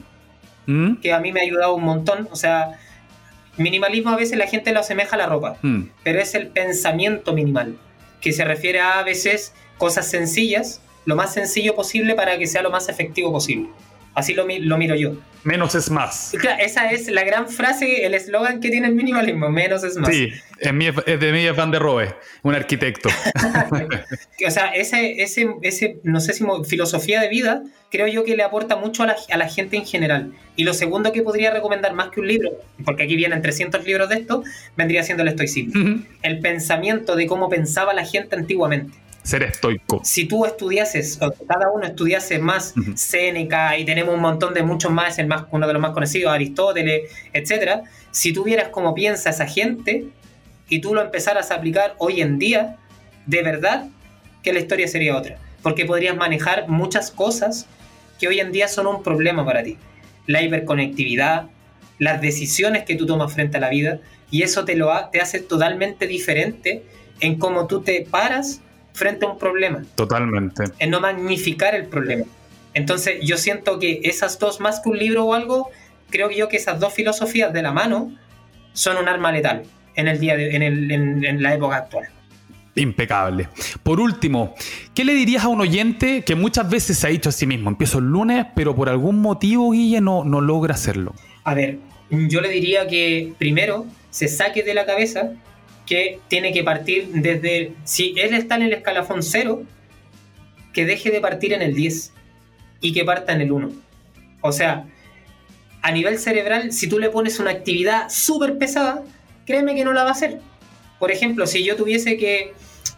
¿Mm? que a mí me ha ayudado un montón, o sea, minimalismo a veces la gente lo asemeja a la ropa, Mm. pero es el pensamiento minimal, que se refiere a a veces cosas sencillas, lo más sencillo posible para que sea lo más efectivo posible. Así lo, lo miro yo. Menos es más. Claro, esa es la gran frase, el eslogan que tiene el minimalismo, menos es más. Sí, es, mi, es de mí es Van der Rohe, un arquitecto. O sea, ese, ese, ese, no sé si filosofía de vida, creo yo que le aporta mucho a la, a la gente en general. Y lo segundo que podría recomendar más que un libro, porque aquí vienen 300 libros de esto, vendría siendo el estoicismo. El pensamiento de cómo pensaba la gente antiguamente. Ser estoico. Si tú estudiases, o cada uno estudiase más Ujú. Séneca, y tenemos un montón de muchos más, el más uno de los más conocidos, Aristóteles, etcétera, si tú vieras cómo piensa esa gente y tú lo empezaras a aplicar hoy en día, de verdad que la historia sería otra. Porque podrías manejar muchas cosas que hoy en día son un problema para ti. La hiperconectividad, las decisiones que tú tomas frente a la vida, y eso te, lo ha- te hace totalmente diferente en cómo tú te paras frente a un problema Totalmente. en no magnificar el problema. Entonces yo siento que esas dos, más que un libro o algo, creo que yo que esas dos filosofías de la mano son un arma letal en el día de- en, el- en- en la época actual. Impecable. Por último, ¿qué le dirías a un oyente que muchas veces se ha dicho a sí mismo, empiezo el lunes, pero por algún motivo, Guille, no, no logra hacerlo? A ver, yo le diría que primero se saque de la cabeza que tiene que partir desde, si él está en el escalafón cero, que deje de partir en el 10 y que parta en el 1. O sea, a nivel cerebral, si tú le pones una actividad súper pesada, créeme que no la va a hacer. Por ejemplo, si yo tuviese que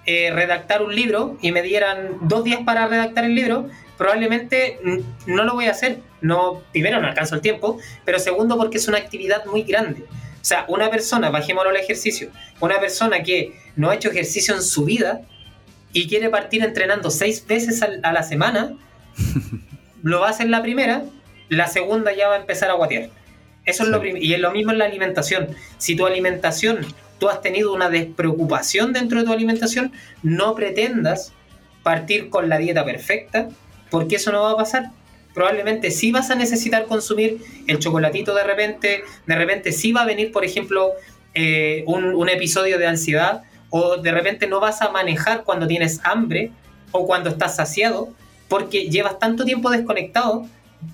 eh, redactar un libro y me dieran dos días para redactar el libro, probablemente no lo voy a hacer. No, primero no alcanzo el tiempo, pero segundo porque es una actividad muy grande. O sea, una persona, bajémoslo al ejercicio, una persona que no ha hecho ejercicio en su vida y quiere partir entrenando seis veces a la semana, lo va a hacer la primera, la segunda ya va a empezar a guatear. Eso es lo y es lo mismo en la alimentación. Si tu alimentación, tú has tenido una despreocupación dentro de tu alimentación, no pretendas partir con la dieta perfecta, porque eso no va a pasar. Probablemente sí vas a necesitar consumir el chocolatito de repente, de repente sí va a venir, por ejemplo, eh, un, un episodio de ansiedad, o de repente no vas a manejar cuando tienes hambre o cuando estás saciado, porque llevas tanto tiempo desconectado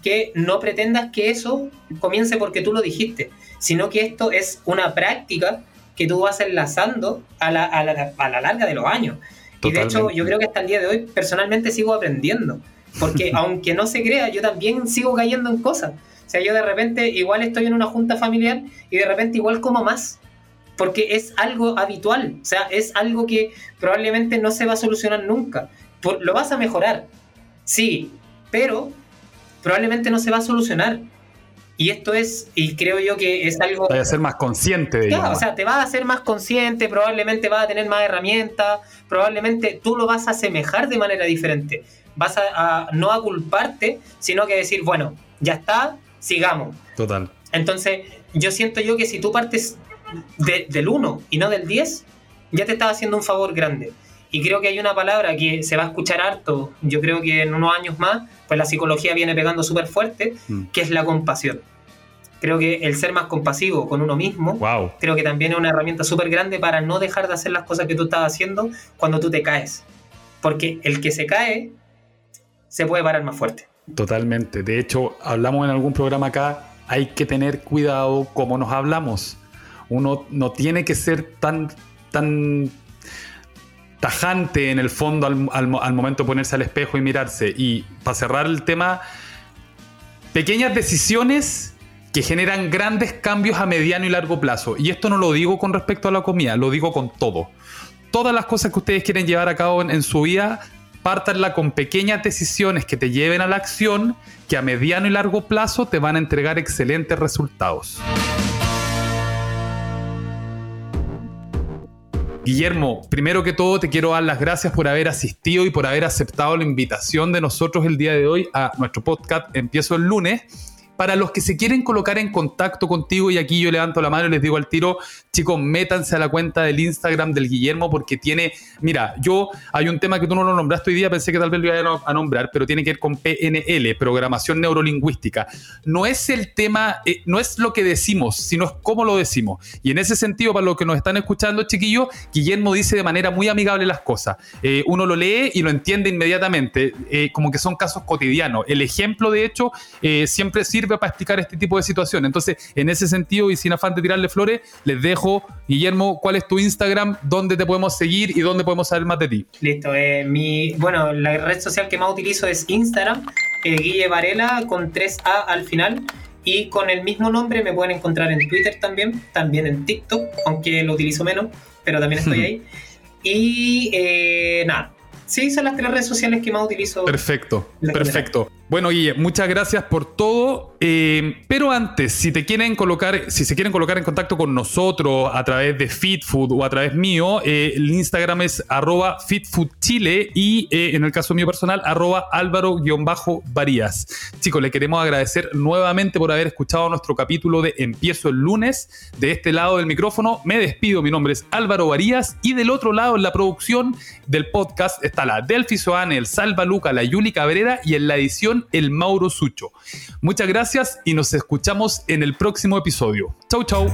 que no pretendas que eso comience porque tú lo dijiste, sino que esto es una práctica que tú vas enlazando a la, a la, a la larga de los años. Y de hecho, yo creo que hasta el día de hoy personalmente sigo aprendiendo, porque aunque no se crea, yo también sigo cayendo en cosas. O sea, yo de repente igual estoy en una junta familiar y de repente igual como más, porque es algo habitual, o sea, es algo que probablemente no se va a solucionar nunca. Por- lo vas a mejorar, sí, pero probablemente no se va a solucionar. Y esto es, y creo yo que es algo... Vaya a ser más consciente de. Claro, o sea, te vas a hacer más consciente, probablemente vas a tener más herramientas, probablemente tú lo vas a asemejar de manera diferente. Vas a, a- no a culparte, sino que decir, bueno, ya está, sigamos. Total. Entonces, yo siento yo que si tú partes de- del 1 y no del 10, ya te estás haciendo un favor grande. Y creo que hay una palabra que se va a escuchar harto, yo creo que en unos años más, pues la psicología viene pegando súper fuerte, Mm. que es la compasión. Creo que el ser más compasivo con uno mismo, Wow. creo que también es una herramienta súper grande para no dejar de hacer las cosas que tú estás haciendo cuando tú te caes. Porque el que se cae se puede parar más fuerte. Totalmente. De hecho, hablamos en algún programa acá, hay que tener cuidado cómo nos hablamos. Uno no tiene que ser tan, tan tajante en el fondo al, momento de ponerse al espejo y mirarse. Y para cerrar el tema, pequeñas decisiones que generan grandes cambios a mediano y largo plazo. Y esto no lo digo con respecto a la comida, lo digo con todo. Todas las cosas que ustedes quieren llevar a cabo en, en su vida, pártanla con pequeñas decisiones que te lleven a la acción, que a mediano y largo plazo te van a entregar excelentes resultados. Guillermo, primero que todo te quiero dar las gracias por haber asistido y por haber aceptado la invitación de nosotros el día de hoy a nuestro podcast Empiezo el lunes para los que se quieren colocar en contacto contigo, y aquí yo levanto la mano y les digo al tiro, chicos, métanse a la cuenta del Instagram del Guillermo porque tiene, mira, yo hay un tema que tú no lo nombraste hoy día, pensé que tal vez lo iba a nombrar, pero tiene que ver con PNL, programación neurolingüística. No es el tema, eh, no es lo que decimos, sino es cómo lo decimos. Y en ese sentido, para los que nos están escuchando, chiquillos, Guillermo dice de manera muy amigable las cosas. Eh, uno lo lee y lo entiende inmediatamente, eh, como que son casos cotidianos. El ejemplo, de hecho, siempre sirve para explicar este tipo de situaciones. Entonces, en ese sentido, y sin afán de tirarle flores, les dejo, Guillermo, ¿cuál es tu Instagram? ¿Dónde te podemos seguir y dónde podemos saber más de ti? Listo. Eh, mi, bueno, la red social que más utilizo es Instagram, eh, Guille Varela, con 3A al final. Y con el mismo nombre me pueden encontrar en Twitter también, también en TikTok, aunque lo utilizo menos, pero también estoy ahí. Y eh, nada, sí, son las tres redes sociales que más utilizo. Perfecto, perfecto. Bueno, Guille, muchas gracias por todo. Eh, pero antes, si te quieren colocar, si se quieren colocar en contacto con nosotros a través de FitFood o a través mío, eh, el Instagram es arroba FitFoodChile y eh, en el caso mío personal, arroba Álvaro-Varías. Chicos, le queremos agradecer nuevamente por haber escuchado nuestro capítulo de Empiezo el lunes. De este lado del micrófono me despido. Mi nombre es Álvaro Varías y del otro lado en la producción del podcast está la Delphi Soane, el Salva Luca, la Yuli Cabrera y en la edición el Mauro Sucho. Muchas gracias y nos escuchamos en el próximo episodio. Chau, chau.